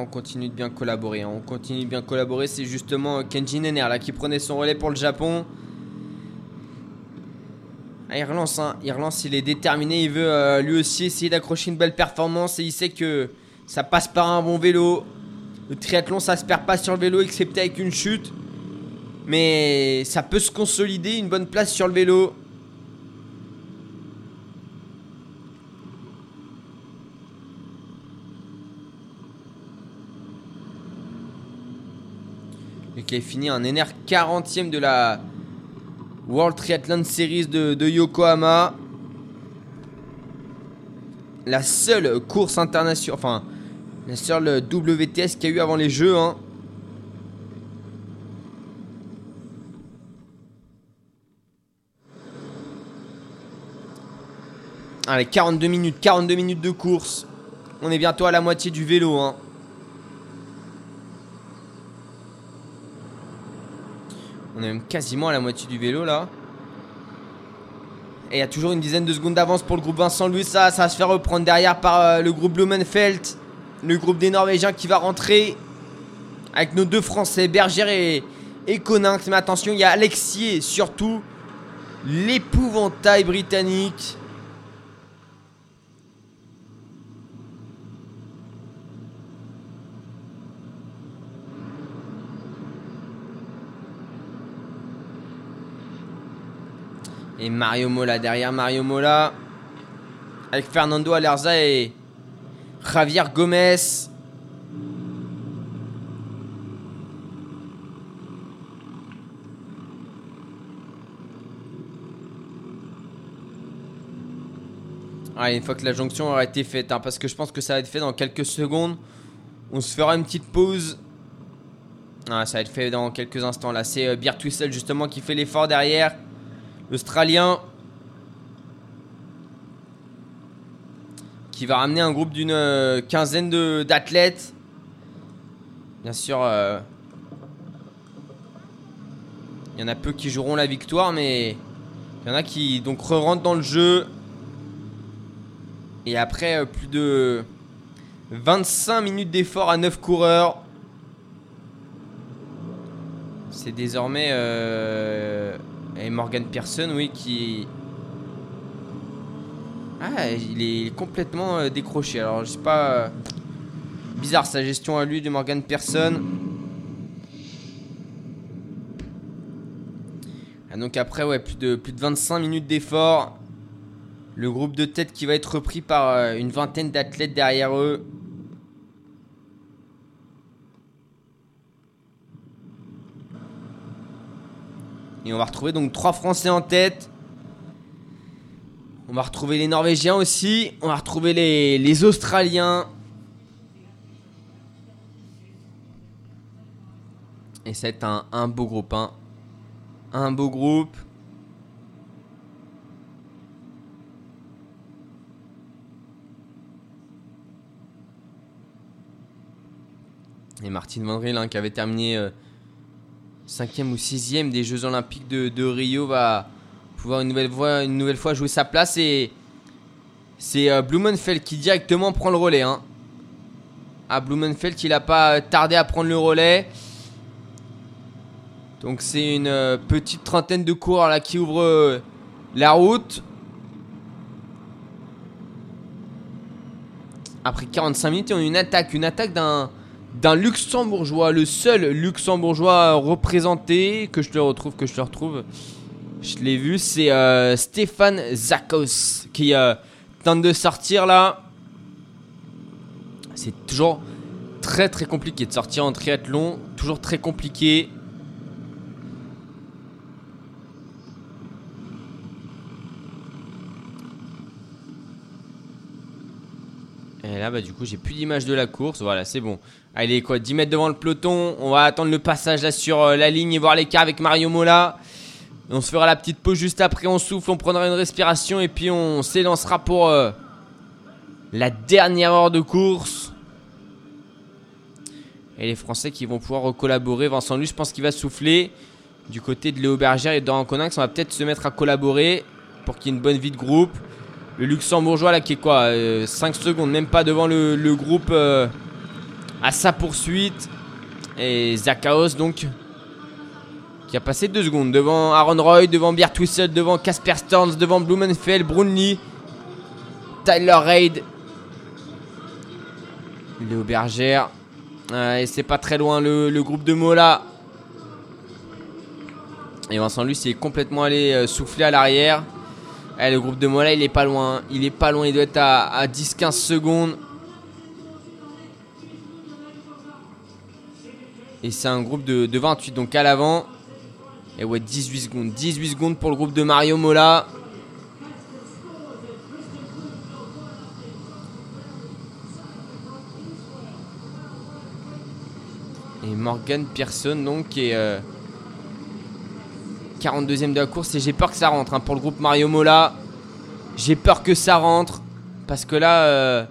Continue de bien collaborer. hein. On continue de bien collaborer. C'est justement euh, Kenji Nenner qui prenait son relais pour le Japon. Ah, il hein. il est déterminé. Il veut euh, lui aussi essayer d'accrocher une belle performance et il sait que ça passe par un bon vélo. Le triathlon, ça se perd pas sur le vélo, excepté avec une chute. Mais ça peut se consolider, une bonne place sur le vélo. Qui a fini un NR 40ème de la World Triathlon Series de, de Yokohama. La seule course internationale, enfin, la seule WTS qu'il y a eu avant les Jeux. Hein. Allez, 42 minutes, 42 minutes de course. On est bientôt à la moitié du vélo. Hein. On est même quasiment à la moitié du vélo là. Et il y a toujours une dizaine de secondes d'avance pour le groupe Vincent Louis. Ça, ça va se faire reprendre derrière par euh, le groupe Blumenfeld. Le groupe des Norvégiens qui va rentrer. Avec nos deux Français, Bergère et, et Coninx. Mais attention, il y a Alexier surtout l'épouvantail britannique. Et Mario Mola derrière Mario Mola. Avec Fernando Alerza et Javier Gomez. Ah, une fois que la jonction aura été faite, hein, parce que je pense que ça va être fait dans quelques secondes. On se fera une petite pause. Ah, ça va être fait dans quelques instants. Là, c'est euh, Beer Twistle justement qui fait l'effort derrière. L'Australien qui va ramener un groupe d'une euh, quinzaine d'athlètes. Bien sûr, euh, il y en a peu qui joueront la victoire, mais il y en a qui donc re-rentrent dans le jeu. Et après euh, plus de 25 minutes d'effort à 9 coureurs, c'est désormais et Morgan Pearson, oui, qui. Ah, il est complètement euh, décroché. Alors, je sais pas. euh, Bizarre sa gestion à lui de Morgan Pearson. Ah, donc, après, ouais, plus de, plus de 25 minutes d'effort. Le groupe de tête qui va être repris par euh, une vingtaine d'athlètes derrière eux. Et on va retrouver donc trois Français en tête. On va retrouver les Norvégiens aussi. On va retrouver les, Australiens. Et c'est un, un beau groupe. Hein. Un beau groupe. Et Martine Vandril, hein, qui avait terminé 5e ou 6e des Jeux Olympiques de, Rio, va pouvoir une nouvelle, fois, jouer sa place. Et c'est euh, Blumenfeld qui directement prend le relais. Hein. Ah, Blumenfeld, il n'a pas tardé à prendre le relais. Donc c'est une euh, petite trentaine de cours là qui ouvre euh, la route. Après 45 minutes, on a une attaque, une attaque d'un d'un luxembourgeois, le seul luxembourgeois représenté que je te retrouve, que je te retrouve. Je l'ai vu, c'est euh, Stéphane Zakos qui euh, tente de sortir là. C'est toujours très très compliqué de sortir en triathlon, toujours très compliqué. Et là, bah, du coup, j'ai plus d'image de la course. Voilà, c'est bon. Allez, quoi, 10 mètres devant le peloton. On va attendre le passage là sur euh, la ligne et voir l'écart avec Mario Mola. On se fera la petite pause juste après. On souffle, on prendra une respiration et puis on s'élancera pour euh, la dernière heure de course. Et les Français qui vont pouvoir collaborer. Vincent Lu, je pense qu'il va souffler. Du côté de Léo Berger et de Doran Coninx, on va peut-être se mettre à collaborer pour qu'il y ait une bonne vie de groupe. Le luxembourgeois là qui est quoi 5 euh, secondes, même pas devant le, groupe à sa poursuite. Et Zakaos donc qui a passé 2 secondes devant Aaron Roy, devant Bjertwissel, devant Casper Stearns, devant Blumenfeld, Brunley, Tyler Reid, Léo Berger. et c'est pas très loin le, groupe de Mola. Et Vincent Luce est complètement allé euh, souffler à l'arrière. Eh, le groupe de Mola, il est pas loin. Il est pas loin, il doit être à, 10-15 secondes. Et c'est un groupe de, 28, donc à l'avant. Et ouais, 18 secondes. 18 secondes pour le groupe de Mario Mola. Et Morgan Pearson, donc, qui est. Euh, 42ème de la course et j'ai peur que ça rentre hein, pour le groupe Mario Mola. J'ai peur que ça rentre parce que là, euh,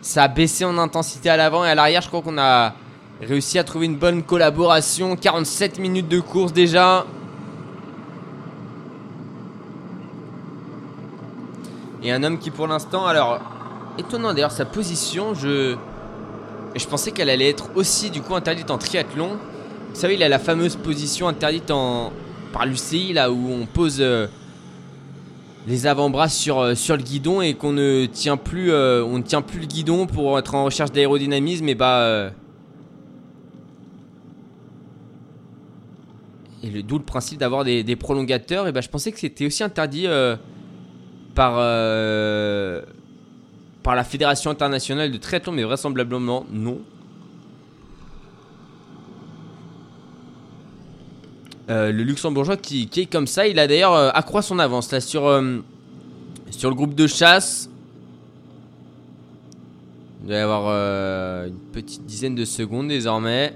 ça a baissé en intensité à l'avant et à l'arrière. Je crois qu'on a réussi à trouver une bonne collaboration. 47 minutes de course déjà. Et un homme qui pour l'instant, alors étonnant d'ailleurs sa position, je je pensais qu'elle allait être aussi du coup interdite en triathlon. Vous savez, il a la fameuse position interdite en, par l'UCI, là où on pose euh, les avant-bras sur, euh, sur le guidon et qu'on ne tient plus, euh, on ne tient plus le guidon pour être en recherche d'aérodynamisme, et bah. Et d'où le principe d'avoir des, prolongateurs, et bah je pensais que c'était aussi interdit par, par la Fédération internationale de triathlon, mais vraisemblablement non. Euh, le luxembourgeois qui, est comme ça, il a d'ailleurs euh, accroît son avance là sur, euh, sur le groupe de chasse. Il doit y avoir une petite dizaine de secondes désormais.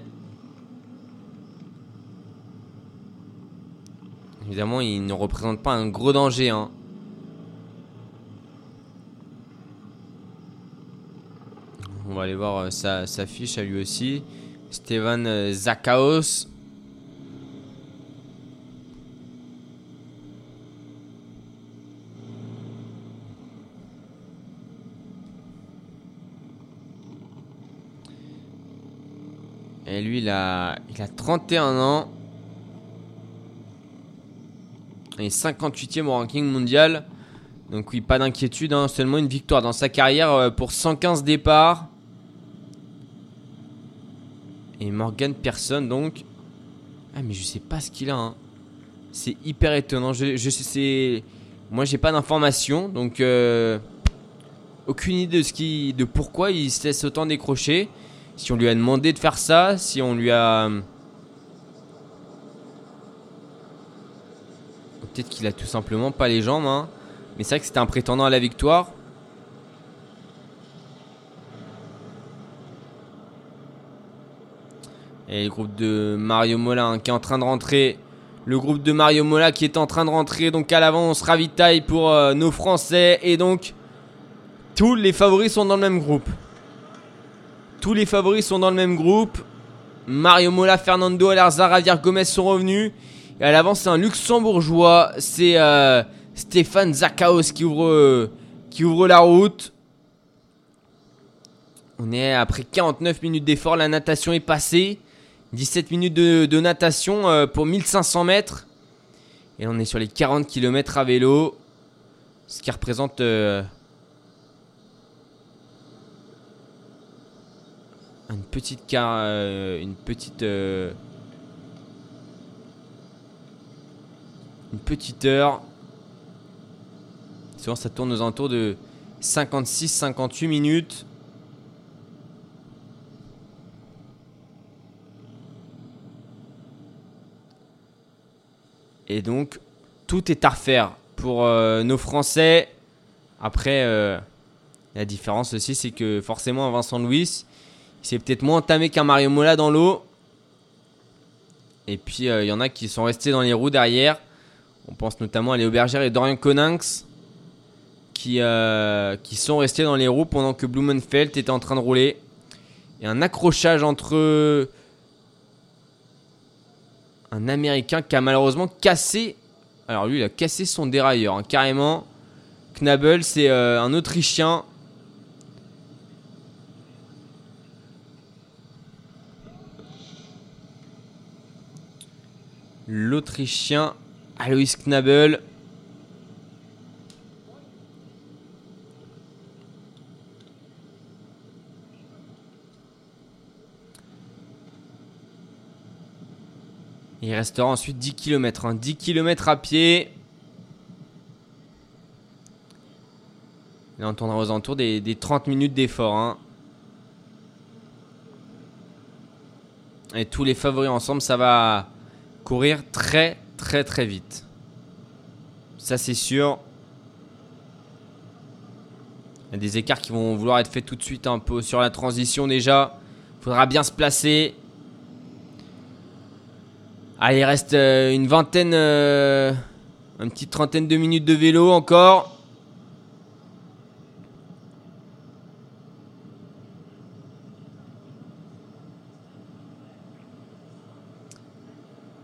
Évidemment, il ne représente pas un gros danger. Hein. On va aller voir sa, sa, fiche à lui aussi. Steven Zakaos. Et lui, il a, il a 31 ans. Et 58e au ranking mondial. Donc oui, pas d'inquiétude, hein. seulement une victoire dans sa carrière euh, pour 115 départs. Et Morgan Person donc. Ah mais je sais pas ce qu'il a. Hein. C'est hyper étonnant. Je, je moi j'ai pas d'informations, donc euh, aucune idée de ce qui, de pourquoi il se laisse autant décrocher si on lui a demandé de faire ça, si on lui a... Peut-être qu'il a tout simplement pas les jambes. Hein. Mais c'est vrai que c'était un prétendant à la victoire. Et le groupe de Mario Mola hein, qui est en train de rentrer. Le groupe de Mario Mola qui est en train de rentrer. Donc à l'avant, on se ravitaille pour euh, nos Français. Et donc, tous les favoris sont dans le même groupe. Tous les favoris sont dans le même groupe. Mario Mola, Fernando Alarza, Javier Gomez sont revenus. Et à l'avant, c'est un luxembourgeois. C'est euh, Stéphane Zakaos qui ouvre, euh, qui ouvre la route. On est après 49 minutes d'effort. La natation est passée. 17 minutes de, natation euh, pour 1500 mètres. Et on est sur les 40 km à vélo. Ce qui représente... Une petite car... Une petite... une petite heure. Souvent ça tourne aux alentours de 56-58 minutes. Et donc, tout est à refaire pour euh, nos Français. Après, euh, la différence aussi, c'est que forcément, Vincent Louis, il s'est peut-être moins entamé qu'un Mario Mola dans l'eau. Et puis, euh, il y en a qui sont restés dans les roues derrière. On pense notamment à Léo Berger et Dorian Coninx qui, qui sont restés dans les roues pendant que Blumenfeld était en train de rouler. Et un accrochage entre un Américain qui a malheureusement cassé. Alors lui, il a cassé son dérailleur, hein, carrément. Knabel, c'est euh, un Autrichien. L'Autrichien Alois Knabel. Il restera ensuite 10 km. 10 km à pied. Là, on tournera aux alentours des, 30 minutes d'effort. Hein. Et tous les favoris ensemble, ça va courir très très très vite. Ça c'est sûr. Il y a des écarts qui vont vouloir être faits tout de suite un peu sur la transition déjà. Faudra bien se placer. Allez, il reste euh, une vingtaine, euh, une petite trentaine de minutes de vélo encore.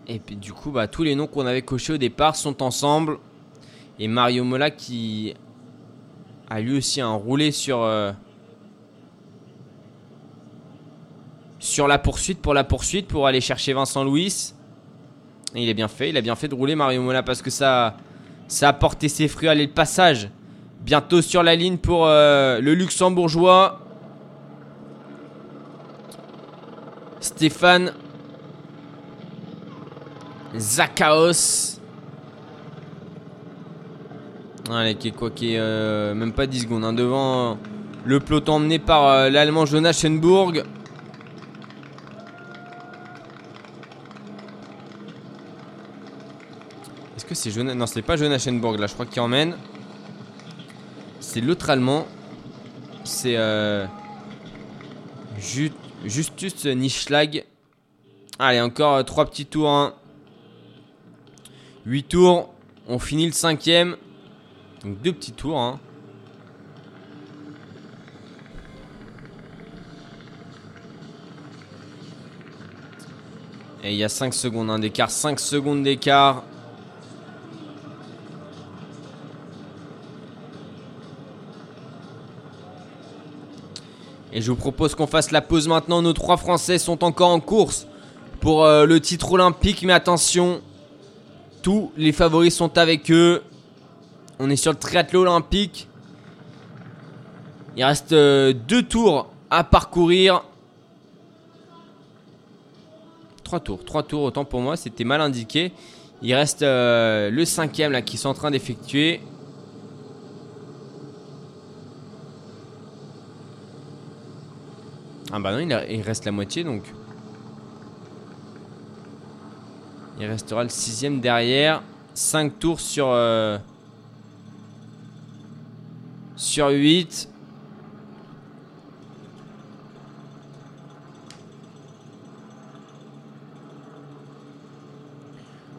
Et puis du coup, bah, tous les noms qu'on avait cochés au départ sont ensemble. Et Mario Mola qui a lui aussi un roulé sur, euh, sur la poursuite pour la poursuite pour aller chercher Vincent Louis il est bien fait, il a bien fait de rouler Mario Mola parce que ça, ça a porté ses fruits. Allez, le passage bientôt sur la ligne pour euh, le luxembourgeois. Stéphane Zakaos. Allez, qui est quoi qui est euh, même pas 10 secondes hein, devant le peloton emmené par euh, l'allemand Jonas Schenburg. que c'est Jonas Non, c'est pas Jonas Schenborg là, je crois qu'il emmène. C'est l'autre allemand. C'est euh, Justus Nischlag. Allez, encore 3 euh, petits tours. Hein. 8 tours. On finit le cinquième. Donc deux petits tours. Hein. Et il y a 5 secondes d'écart. 5 secondes d'écart. Et je vous propose qu'on fasse la pause maintenant. Nos trois Français sont encore en course pour euh, le titre olympique. Mais attention, tous les favoris sont avec eux. On est sur le triathlon olympique. Il reste euh, deux tours à parcourir. Trois tours, trois tours autant pour moi, c'était mal indiqué. Il reste euh, le cinquième là qui sont en train d'effectuer. Ah bah non, il, reste la moitié donc. Il restera le sixième derrière. 5 tours sur, euh, sur 8.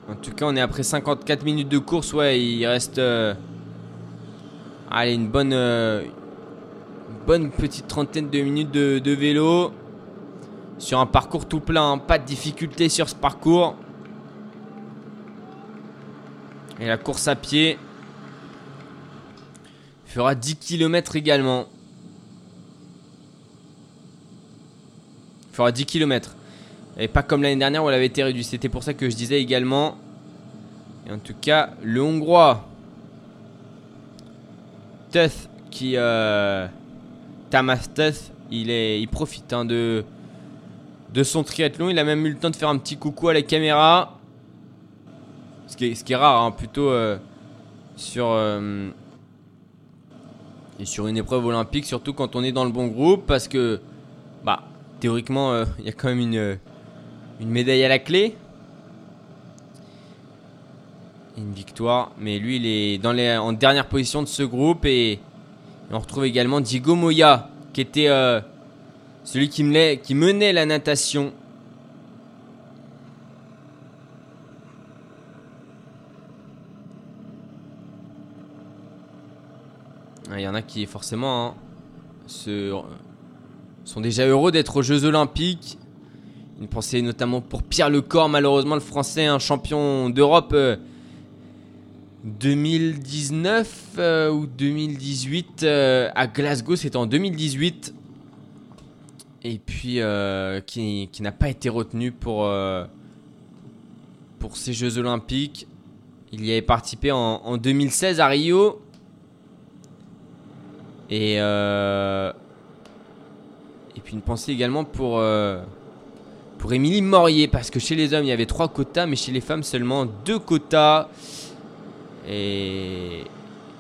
En tout cas, on est après 54 minutes de course. Ouais, il reste. euh, allez, une bonne. euh, bonne petite trentaine de minutes de, de vélo. Sur un parcours tout plein. hein. Pas de difficulté sur ce parcours. Et la course à pied. Fera 10 km également. Fera 10 km. Et pas comme l'année dernière où elle avait été réduite. C'était pour ça que je disais également. Et en tout cas, le Hongrois. Tuth qui. Euh, Tamas Tuth, il, est, il profite hein, de, de son triathlon. Il a même eu le temps de faire un petit coucou à la caméra. Ce qui est, rare, hein, plutôt euh, sur. euh, sur une épreuve olympique, surtout quand on est dans le bon groupe, parce que, bah, théoriquement, euh, il y a quand même une, médaille à la clé. Une victoire, mais lui, il est dans les, en dernière position de ce groupe et, on retrouve également Diego Moya, qui était celui qui menait la natation. Il y en a qui forcément hein, sont déjà heureux d'être aux Jeux Olympiques. Une pensée notamment pour Pierre Lecor, malheureusement le Français, un champion d'Europe euh, 2019 euh, ou 2018 euh, à Glasgow, c'était en 2018. Et puis euh, qui, n'a pas été retenu pour, euh, pour ces Jeux Olympiques. Il y avait participé en 2016 à Rio. Et, euh, et puis une pensée également pour, euh, pour Émilie Morier, parce que chez les hommes il y avait trois quotas, mais chez les femmes seulement deux quotas. Et,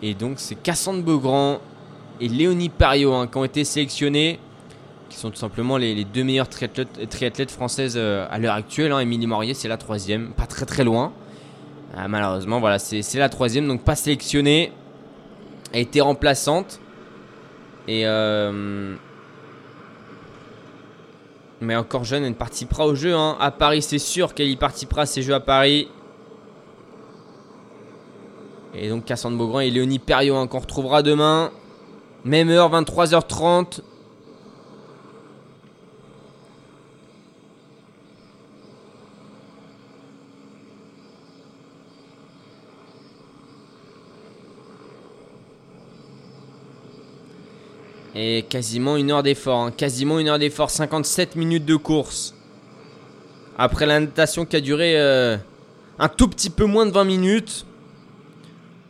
et donc c'est Cassandre Beaugrand et Léonie Pario hein, qui ont été sélectionnés, qui sont tout simplement les, deux meilleures triathlètes, françaises euh, à l'heure actuelle. hein. Émilie Morier c'est la troisième, pas très très loin. Ah, malheureusement voilà c'est la troisième, donc pas sélectionnée. Elle était remplaçante. Et euh, mais encore jeune, elle participera au jeu. hein. À Paris, c'est sûr qu'elle y participera à ces jeux à Paris. Et donc Cassandre Beaugrand et Léonie Perriot hein, qu'on retrouvera demain. Même heure, 23h30. Et quasiment une heure d'effort. hein. Quasiment une heure d'effort. 57 minutes de course. Après la natation qui a duré euh, un tout petit peu moins de 20 minutes.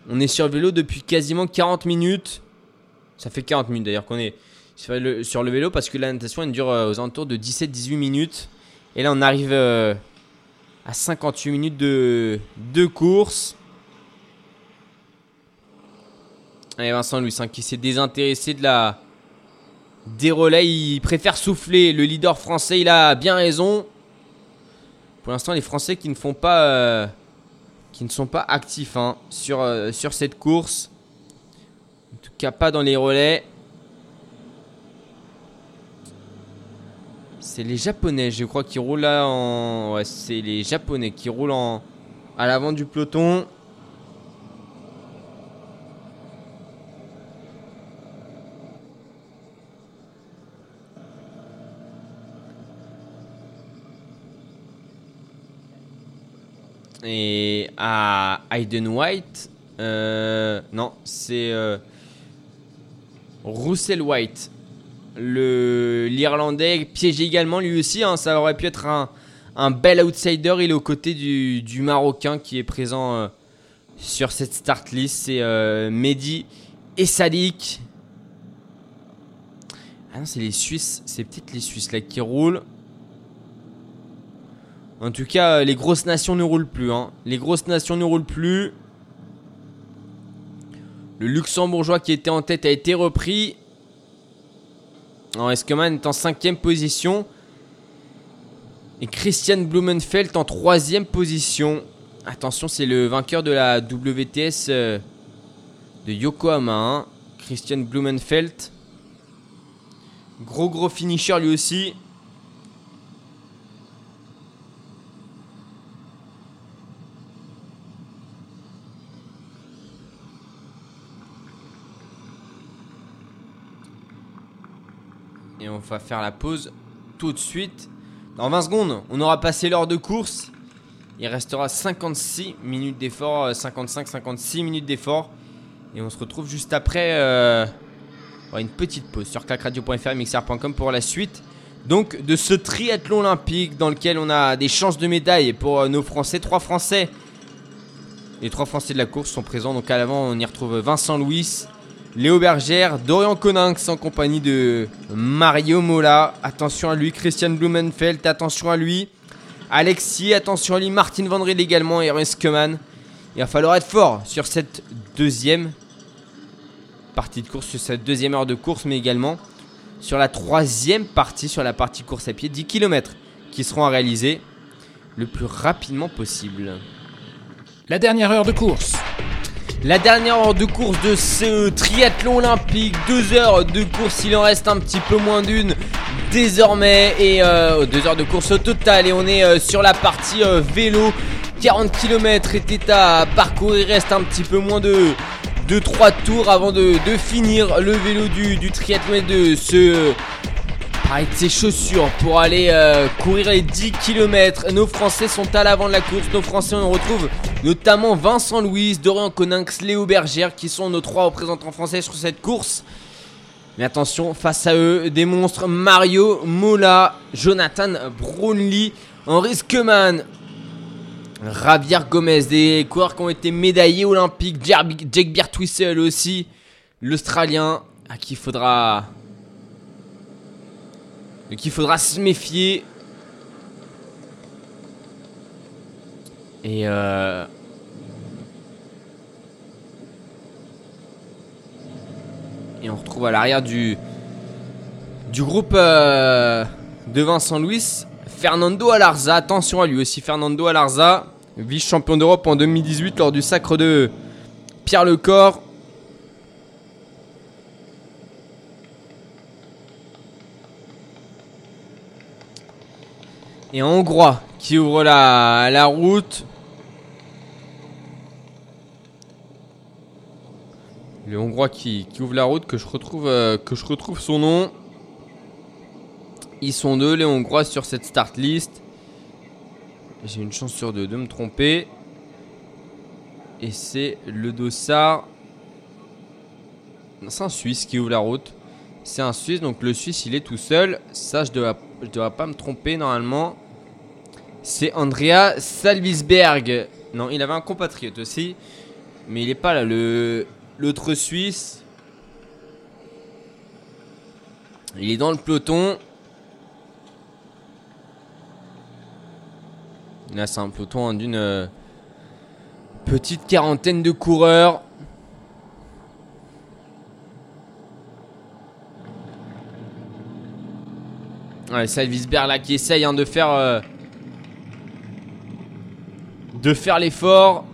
On est sur vélo depuis quasiment 40 minutes. Ça fait 40 minutes d'ailleurs qu'on est sur le, sur le vélo parce que la natation elle dure euh, aux alentours de 17-18 minutes. Et là on arrive euh, à 58 minutes de, de course. Et Vincent Louis hein, qui s'est désintéressé de la des relais. Il préfère souffler. Le leader français il a bien raison. Pour l'instant les Français qui ne font pas... euh, qui ne sont pas actifs hein, sur, euh, sur cette course. En tout cas, pas dans les relais. C'est les Japonais, je crois, qui roulent là en. Ouais, c'est les Japonais qui roulent en. à l'avant du peloton. Et à Hayden White, euh, non, c'est euh, Russell White, le l'Irlandais, piégé également lui aussi. hein, ça aurait pu être un, un bel outsider. Il est aux côtés du, du Marocain qui est présent euh, sur cette start list. C'est euh, Mehdi et Sadik. Ah non, c'est les Suisses, c'est peut-être les Suisses là qui roulent. En tout cas, euh, les grosses nations ne roulent plus. hein. Les grosses nations ne roulent plus. Le luxembourgeois qui était en tête a été repris. Alors, Eskeman est en cinquième position. Et Christian Blumenfeld en troisième position. Attention, c'est le vainqueur de la WTS euh, de Yokohama, hein, Christian Blumenfeld. Gros gros finisher lui aussi. Va faire la pause tout de suite. Dans 20 secondes, on aura passé l'heure de course. Il restera 56 minutes d'effort, 55-56 minutes d'effort. Et on se retrouve juste après euh, une petite pause sur clacradio.fr et mixer.com pour la suite. Donc de ce triathlon olympique dans lequel on a des chances de médaille pour euh, nos Français. Trois Français. Les trois Français de la course sont présents. Donc à l'avant, on y retrouve Vincent Louis, Léo Bergère, Dorian Coninx en compagnie de Mario Mola. Attention à lui, Christian Blumenfeld, attention à lui. Alexis, attention à lui, Martin Vandril également et Ernest Keman. Il va falloir être fort sur cette deuxième partie de course, sur cette deuxième heure de course, mais également sur la troisième partie, sur la partie course à pied, 10 km qui seront à réaliser le plus rapidement possible. La dernière heure de course. La dernière heure de course de ce triathlon olympique, deux heures de course, il en reste un petit peu moins d'une désormais. Et euh, deux heures de course au total. Et on est euh, sur la partie euh, vélo. 40 km était à parcourir, il reste un petit peu moins de, de 3 tours avant de, finir le vélo du, du triathlon de se avec ses chaussures pour aller euh, courir les 10 km. Nos Français sont à l'avant de la course. Nos Français, on retrouve notamment Vincent Louis, Dorian Coninx, Léo Bergère qui sont nos trois représentants français sur cette course. Mais attention, face à eux, des monstres Mario Mola, Jonathan Brownlee, Henri Skeman, Javier Gomez, des coureurs qui ont été médaillés olympiques, Jake Biertwissel aussi, l'Australien, à qui il faudra donc il faudra se méfier. Et euh... Et on retrouve à l'arrière du du groupe euh, de Vincent Louis, Fernando Alarza. Attention à lui aussi, Fernando Alarza, vice-champion d'Europe en 2018 lors du sacre de Pierre Lecor. Et un Hongrois qui ouvre la, la route. Le Hongrois qui, qui, ouvre la route, que je retrouve, euh, que je retrouve son nom. Ils sont deux, les Hongrois, sur cette start list. J'ai une chance sur deux de me tromper. Et c'est le Dossard. C'est un Suisse qui ouvre la route. C'est un Suisse, donc le Suisse il est tout seul. Ça, je ne je dois pas me tromper normalement. C'est Andrea Salvisberg. Non, il avait un compatriote aussi. Mais il est pas là. L'autre Suisse. Il est dans le peloton. Là, c'est un peloton d'une euh, petite quarantaine de coureurs. Ouais, Salvisberg là qui essaye hein, de faire. Euh, de faire l'effort.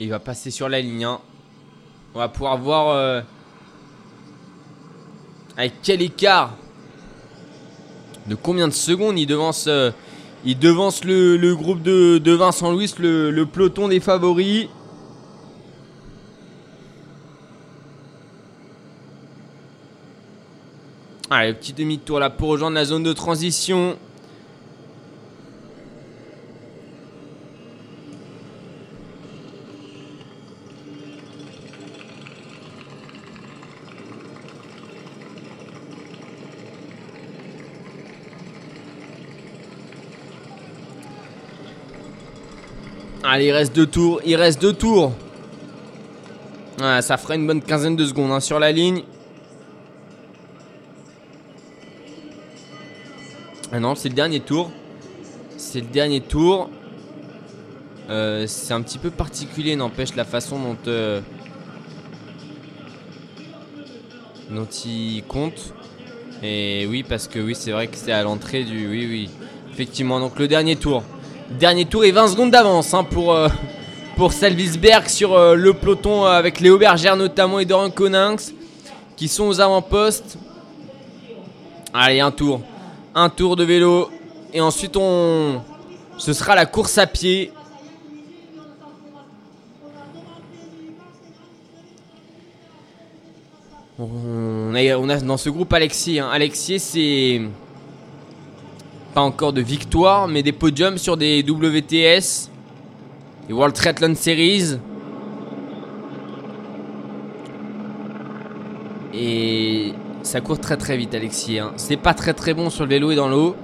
Il va passer sur la ligne 1. On va pouvoir voir euh, avec quel écart de combien de secondes il devance, euh, le, groupe de, de, Vincent Louis, le peloton des favoris. Allez, petit demi-tour là pour rejoindre la zone de transition. Allez, il reste deux tours. Il reste deux tours. ça ferait une bonne quinzaine de secondes hein, sur la ligne. Ah non, c'est le dernier tour. C'est le dernier tour. Euh, c'est un petit peu particulier, n'empêche la façon dont, euh, dont il compte. Et oui, parce que oui, c'est vrai que c'est à l'entrée du. Oui, oui. Effectivement, donc le dernier tour. Dernier tour et 20 secondes d'avance hein, pour, euh, pour Salvisberg sur euh, le peloton euh, avec Léo Bergère notamment et Dorian Coninx qui sont aux avant-postes. Allez, un tour. Un tour de vélo. Et ensuite, on... ce sera la course à pied. On a, dans ce groupe Alexis. hein. Alexis, c'est pas encore de victoire, mais des podiums sur des WTS, des World Triathlon Series. Et ça court très très vite, Alexis. hein. C'est pas très très bon sur le vélo et dans l'eau.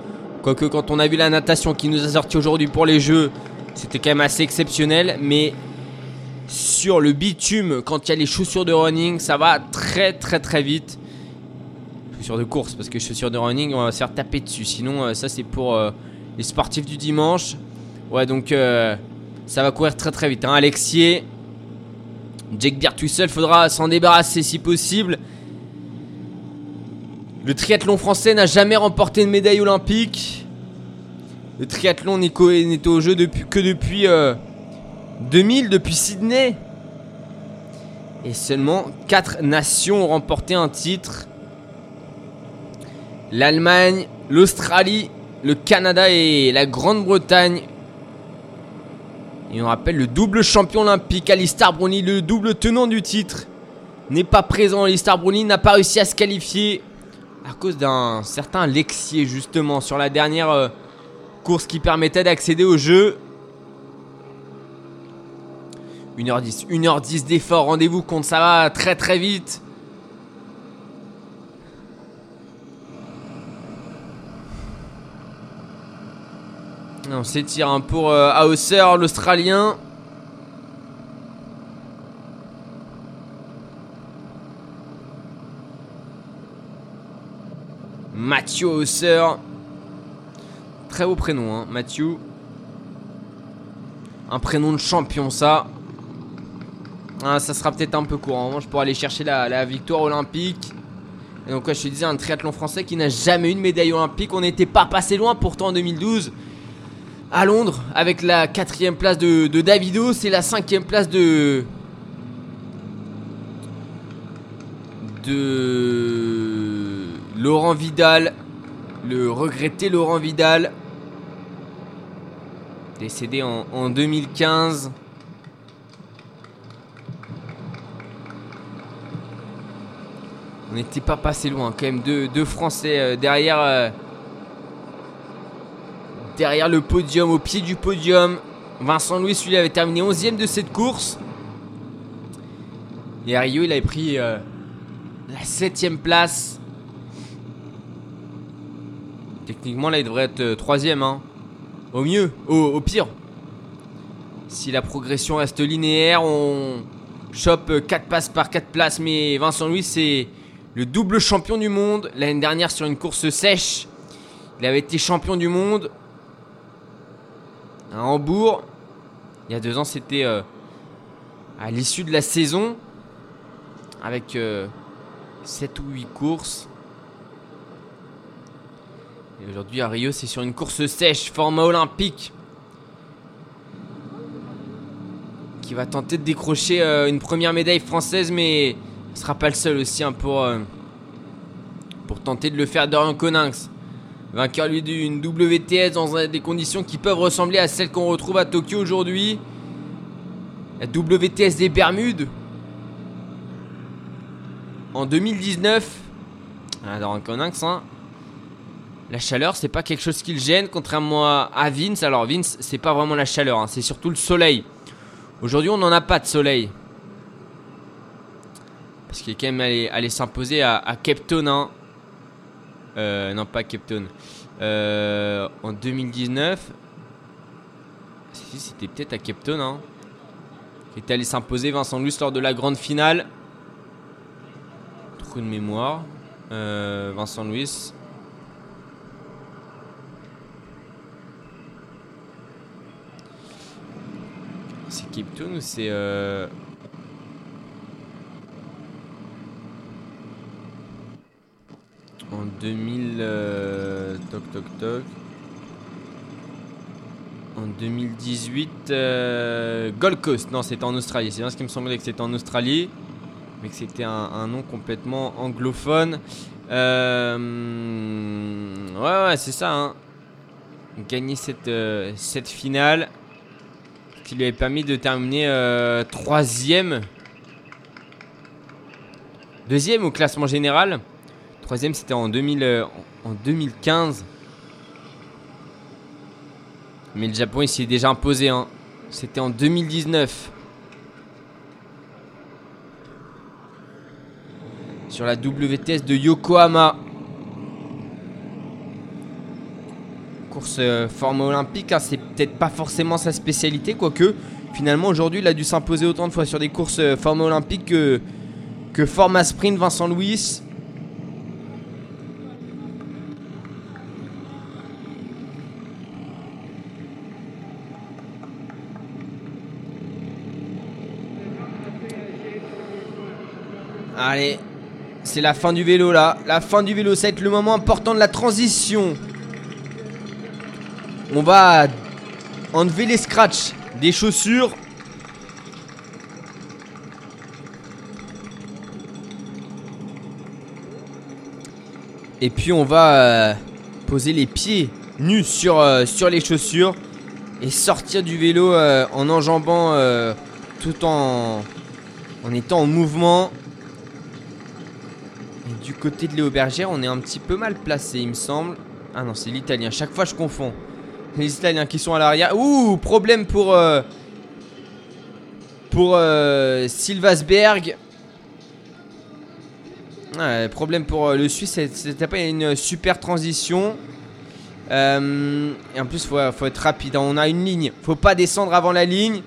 Quoique, quand on a vu la natation qui nous a sorti aujourd'hui pour les Jeux, c'était quand même assez exceptionnel. Mais sur le bitume, quand il y a les chaussures de running, ça va très très très vite. Chaussures de course, parce que chaussures de running, on va se faire taper dessus. Sinon, euh, ça c'est pour euh, les sportifs du dimanche. Ouais, donc euh, ça va courir très très vite. Alexier, Jake seul, faudra s'en débarrasser si possible. Le triathlon français n'a jamais remporté une médaille olympique. Le triathlon n'est au jeu que depuis euh, 2000, depuis Sydney. Et seulement 4 nations ont remporté un titre. L'Allemagne, l'Australie, le Canada et la Grande-Bretagne. Et on rappelle le double champion olympique Alistair Brownlee, le double tenant du titre, n'est pas présent. Alistair Brownlee n'a pas réussi à se qualifier à cause d'un certain Lexier justement sur la dernière euh, course qui permettait d'accéder au jeu. 1h10, 1h10 d'effort, rendez-vous compte, ça va très très vite. On s'étire un pour euh, Hauser, l'Australien. Mathieu Hauser. Très beau prénom, hein, Mathieu. Un prénom de champion, ça. Ah, ça sera peut-être un peu court. Hein. Je pourrais aller chercher la, victoire olympique. Et donc, je te disais, un triathlon français qui n'a jamais eu une médaille olympique. On n'était pas passé loin pourtant en 2012 à Londres avec la quatrième place de, de Davido. C'est la cinquième place de. de. Laurent Vidal. Le regretté Laurent Vidal. Décédé en, en 2015. On n'était pas passé loin, quand même. Deux, Français euh, derrière, euh, derrière le podium, au pied du podium. Vincent Louis, lui, avait terminé 11ème de cette course. Et il avait pris euh, la 7ème place. Techniquement, là, il devrait être 3ème. Hein. Au mieux, au, pire. Si la progression reste linéaire, on chope 4 passes par 4 places. Mais Vincent Louis, c'est le double champion du monde. L'année dernière, sur une course sèche, il avait été champion du monde à Hambourg. Il y a deux ans, c'était euh, à l'issue de la saison, avec 7 ou 8 courses. Et aujourd'hui, à Rio, c'est sur une course sèche, format olympique. Qui va tenter de décrocher euh, une première médaille française, mais ce sera pas le seul aussi hein, pour, euh, pour tenter de le faire Dorian Coninx. Vainqueur lui d'une WTS dans des conditions qui peuvent ressembler à celles qu'on retrouve à Tokyo aujourd'hui. La WTS des Bermudes. En 2019. Ah, Dorian Coninx, hein. La chaleur, c'est pas quelque chose qui le gêne, contrairement à, Vince. Alors, Vince, c'est pas vraiment la chaleur, hein, c'est surtout le soleil. Aujourd'hui, on n'en a pas de soleil. Parce qu'il est quand même allé, s'imposer à, à Cape Town. hein. Euh, non, pas Cape Town. Euh, en 2019. Si, c'était peut-être à Cape Town. Hein. Qui était allé s'imposer Vincent Luce lors de la grande finale. Trou de mémoire. Euh, Vincent Louis. Town ou c'est. euh, En 2000. euh, Toc toc toc. En 2018, euh, Gold Coast. Non, c'était en Australie. C'est bien ce qui me semblait que c'était en Australie. Mais que c'était un, nom complètement anglophone. Euh, ouais, ouais, c'est ça. Hein. Gagner cette, cette finale qui lui avait permis de terminer euh, troisième. Deuxième au classement général. Troisième, c'était en, 2000, euh, 2015. Mais le Japon, il s'est déjà imposé. Hein. C'était en 2019. Sur la WTS de Yokohama. Course euh, olympique, hein, c'est peut-être pas forcément sa spécialité, quoique finalement aujourd'hui il a dû s'imposer autant de fois sur des courses euh, forme olympique que, que sprint Vincent Louis. Allez, c'est la fin du vélo là. La fin du vélo, ça va être le moment important de la transition. On va enlever les scratchs des chaussures. Et puis on va euh, poser les pieds nus sur, euh, sur les chaussures et sortir du vélo euh, en enjambant tout en, en étant en mouvement. Du côté de Léo Bergère, on est un petit peu mal placé, il me semble. Ah non, c'est l'italien. Chaque fois, je confonds. Les Italiens qui sont à l'arrière. Ouh, problème pour euh, pour euh, Silvasberg. Problème pour euh, le Suisse. C'était pas une super transition. Euh, et en plus, faut, faut être rapide. hein. On a une ligne. Faut pas descendre avant la ligne.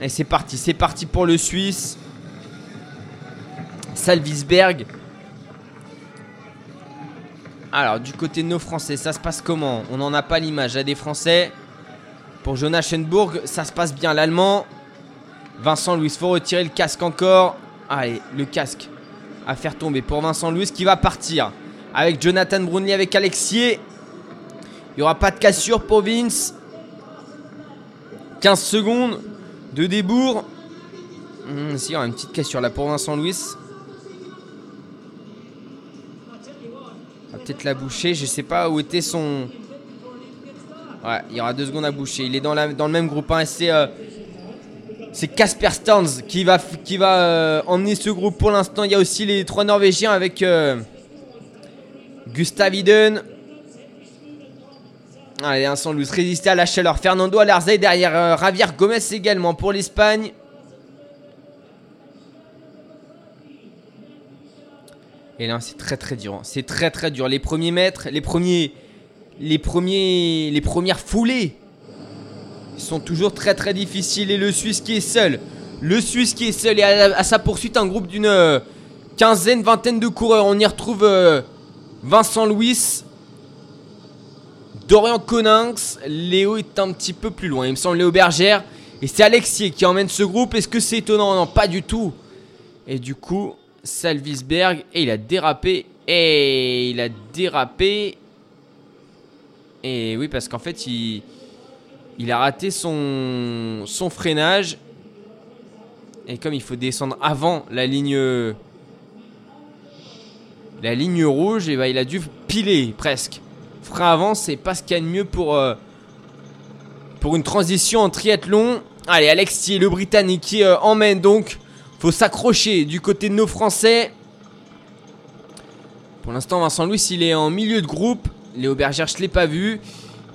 Et c'est parti. C'est parti pour le Suisse. Salvisberg. Alors, du côté de nos Français, ça se passe comment On n'en a pas l'image. À des Français. Pour Jonas Schenbourg, ça se passe bien. L'Allemand. Vincent Louis, faut retirer le casque encore. Allez, le casque à faire tomber pour Vincent Louis qui va partir. Avec Jonathan Brunley, avec Alexier. Il n'y aura pas de cassure pour Vince. 15 secondes de débours. Hmm, si, il y une petite cassure là pour Vincent Louis. On va peut-être la boucher. Je sais pas où était son. Ouais, il y aura deux secondes à boucher. Il est dans, la, dans le même groupe 1 et c'est. euh, Casper Stearns qui va, qui va euh, emmener ce groupe pour l'instant. Il y a aussi les trois Norvégiens avec euh, Gustav Iden. Allez, un sans résister à la chaleur. Fernando Alarzay derrière euh, Javier Gomez également pour l'Espagne. Et là, c'est très très dur. hein. C'est très très dur. Les premiers mètres, les premiers, les premiers, les premières foulées sont toujours très très difficiles. Et le Suisse qui est seul, le Suisse qui est seul et à, sa poursuite un groupe d'une euh, quinzaine, vingtaine de coureurs. On y retrouve euh, Vincent Louis, Dorian Coninx, Léo est un petit peu plus loin. Il me semble Léo Bergère et c'est Alexier qui emmène ce groupe. Est-ce que c'est étonnant? Non, pas du tout. Et du coup, Salvisberg et il a dérapé et il a dérapé. Et oui, parce qu'en fait, il a raté son, freinage. Et comme il faut descendre avant la ligne. La ligne rouge, et bah, il a dû piler presque. Frein avant, c'est pas ce qu'il y a de mieux pour. euh, pour une transition en triathlon. Allez, Alexis, le Britannique, qui euh, emmène donc. Faut s'accrocher du côté de nos Français. Pour l'instant, Vincent Louis, il est en milieu de groupe. Léo Bergère, je l'ai pas vu.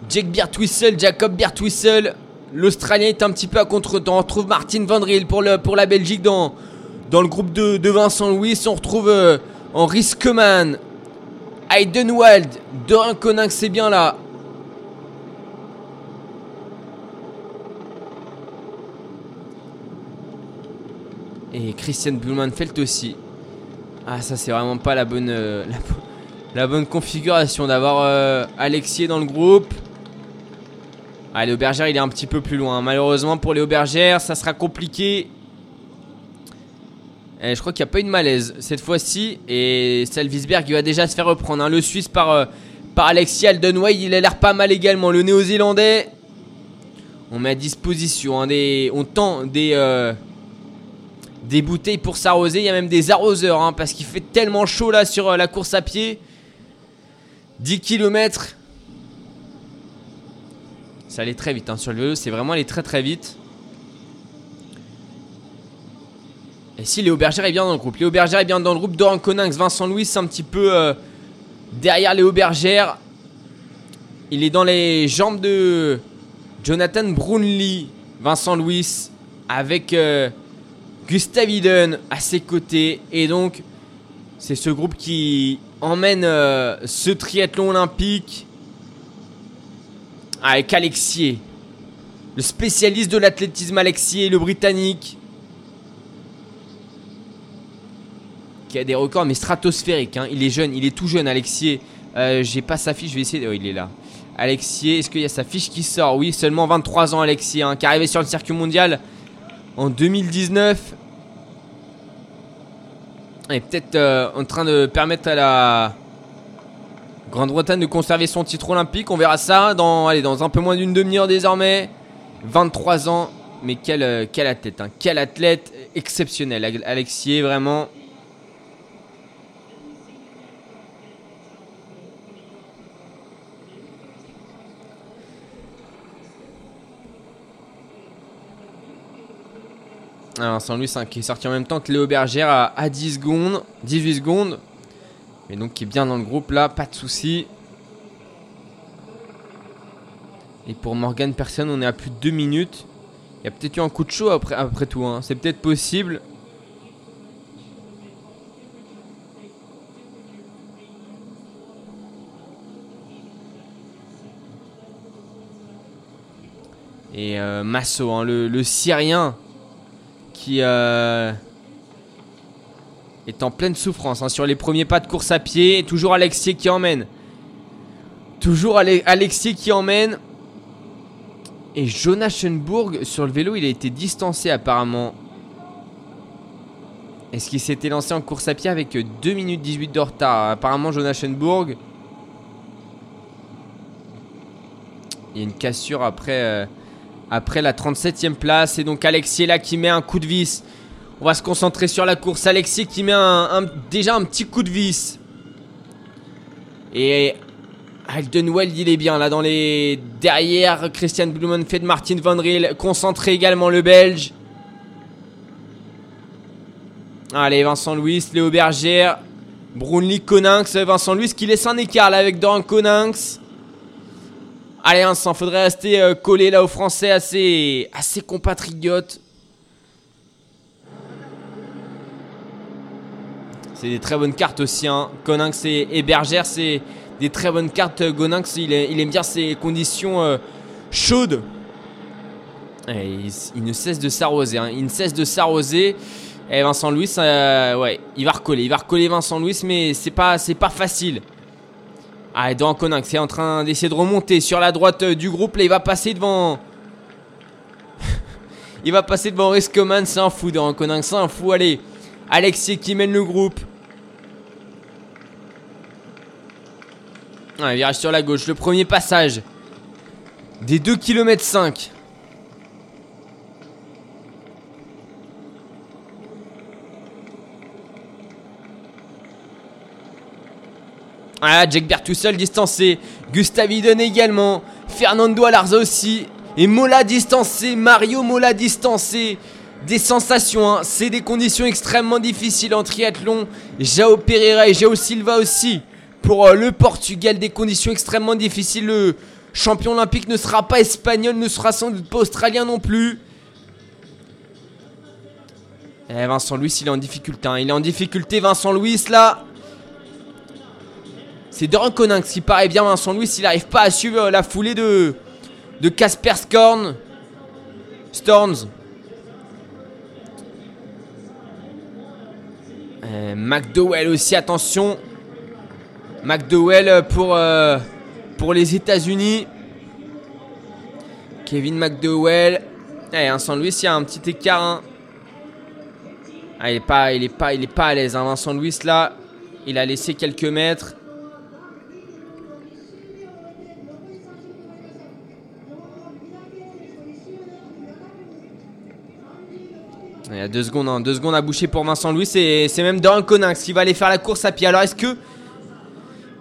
Jake Biertwissel, Jacob Biertwissel. L'Australien est un petit peu à contre-temps. On retrouve Martin Van Riel pour, la Belgique dans, le groupe de, Vincent Louis. On retrouve euh, Henri Skeman, Hayden Wild, Dorin Coninck, c'est bien là. Et Christian Blumenfeld aussi. Ah, ça, c'est vraiment pas la bonne, euh, configuration d'avoir euh, dans le groupe. Ah, Léo Bergère, il est un petit peu plus loin. Malheureusement pour Léo Bergère, ça sera compliqué. Et je crois qu'il n'y a pas eu de malaise cette fois-ci. Et Salvisberg, il va déjà se faire reprendre. hein. Le Suisse par, euh, par Alexis Aldenway. Il a l'air pas mal également. Le néo-zélandais. On met à disposition hein, des. On tend des. euh, des bouteilles pour s'arroser. Il y a même des arroseurs hein, parce qu'il fait tellement chaud là sur euh, la course à pied. 10 km. Ça allait très vite hein, sur le vélo. C'est vraiment allé très très vite. Et si Léo Bergère est bien dans le groupe? Léo Bergère est bien dans le groupe. Doran Coninx, Vincent Louis, un petit peu euh, derrière Léo Bergère. Il est dans les jambes de Jonathan Brownlee, Vincent Louis, avec euh, Gustav Iden à ses côtés. Et donc, c'est ce groupe qui emmène euh, ce triathlon olympique avec Alexier, le spécialiste de l'athlétisme Alexier, le britannique. qui a des records mais stratosphériques. hein. Il est jeune, il est tout jeune, Alexier. Euh, J'ai pas sa fiche, je vais essayer. Oh, il est là. Alexier, est-ce qu'il y a sa fiche qui sort? Oui, seulement 23 ans, Alexier, hein, qui est arrivé sur le circuit mondial en 2019. Et peut-être euh, en train de permettre à la Grande-Bretagne de conserver son titre olympique. On verra ça dans, un peu moins d'une demi-heure désormais. 23 ans, mais quel, euh, athlète, hein. quel athlète exceptionnel. Alexier, vraiment. Alors, Saint-Louis hein, qui est sorti en même temps que Léo Bergère à, à 10 secondes, 18 secondes. Mais donc qui est bien dans le groupe là, pas de souci. Et pour Morgan Personne, on est à plus de 2 minutes. Il y a peut-être eu un coup de chaud après, tout, hein. c'est peut-être possible. Et euh, Masso, hein, le Syrien, euh, est en pleine souffrance hein, sur les premiers pas de course à pied. Toujours Alexier qui emmène. Toujours Ale- qui emmène. Et Jonas Schoenburg sur le vélo, il a été distancé apparemment. Est-ce qu'il s'était lancé en course à pied avec 2 minutes 18 de retard? Apparemment, Jonas Schoenburg. Il y a une cassure après, euh, après la 37e place. Et donc Alexis là qui met un coup de vis. On va se concentrer sur la course. Alexis qui met déjà un petit coup de vis. Et Aldenweld, il est bien là dans les. Derrière Christian Blumenfeld, Martin Van Riel. Concentré également le Belge. Allez, Vincent Louis, Léo Bergère, Brownlee Coninx. Vincent Louis qui laisse un écart là avec Doran Coninx. Allez, Vincent, faudrait rester euh, collé là aux Français, à ses, compatriotes. C'est des très bonnes cartes aussi. Hein. Coninx et, Bergère, c'est des très bonnes cartes. Il, est- il aime bien ces conditions euh, chaudes. Il, ne cesse de s'arroser. hein. Il ne cesse de s'arroser. Et Vincent Louis, euh, ouais, il va recoller. Il va recoller Vincent Louis, mais c'est pas, c'est pas facile. Ah, et Doran Coninx est en train d'essayer de remonter sur la droite euh, du groupe. Là, il va passer devant. il va passer devant Riskoman. C'est un fou, Doran Coninx. C'est un fou. Allez, Alexis qui mène le groupe. Ah, virage sur la gauche. Le premier passage des 2 km 5. Ah, Jack Bert tout seul distancé. Gustav Iden également. Fernando Alarza aussi. Et Mola distancé. Mario Mola distancé. Des sensations, hein. c'est des conditions extrêmement difficiles en triathlon. Jao Pereira et Jao Silva aussi. Pour euh, le Portugal, des conditions extrêmement difficiles. Le champion olympique ne sera pas espagnol, ne sera sans doute pas australien non plus. Eh, Vincent Louis, il est en difficulté. hein. Il est en difficulté, Vincent Louis, là. C'est Doran Coninx qui paraît bien Vincent Louis. Il n'arrive pas à suivre la foulée de de Casper Skorn. Storms. Euh, McDowell aussi, attention. McDowell pour, euh, les États-Unis. Kevin McDowell. Eh, Vincent Louis, il y a un petit écart. hein. Ah, il est pas, il est pas, il est pas à l'aise. hein. Vincent Louis là, il a laissé quelques mètres. Il y a deux secondes, hein, deux secondes à boucher pour Vincent Louis. C'est même Doran Coninx qui va aller faire la course à pied. Alors est-ce que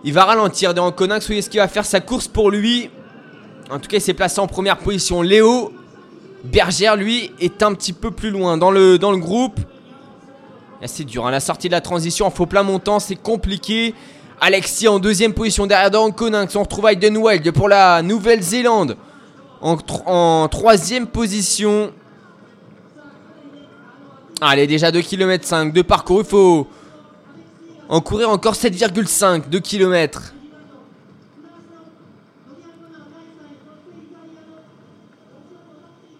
il va ralentir Doran Coninx ou est-ce qu'il va faire sa course pour lui? En tout cas, il s'est placé en première position. Léo Bergère, lui, est un petit peu plus loin dans le, dans le groupe. C'est dur, hein, la sortie de la transition en faux plat montant, c'est compliqué. Alexis en deuxième position derrière Doran Coninx. On retrouve Aiden Wild pour la Nouvelle-Zélande en troisième position. Allez, déjà 2 km 5 de parcours. Il faut en courir encore 7,5 de km.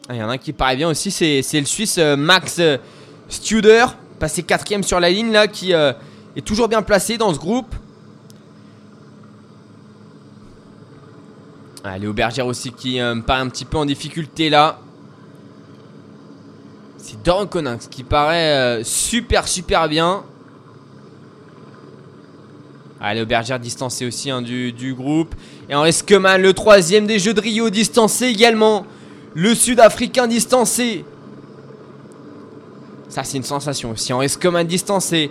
Il y en a un qui paraît bien aussi, c'est le Suisse euh, Max euh, Studer, passé quatrième sur la ligne là, qui euh, est toujours bien placé dans ce groupe. Ah, Léo aussi qui me paraît un petit peu en difficulté là. C'est Doran Coninx qui paraît euh, super super bien. Ah, Léo Bergère distancé aussi hein, du, du groupe. Et Henri Skeman, le troisième des Jeux de Rio, distancé également. Le Sud-Africain distancé. Ça, c'est une sensation aussi. Henri Skeman distancé.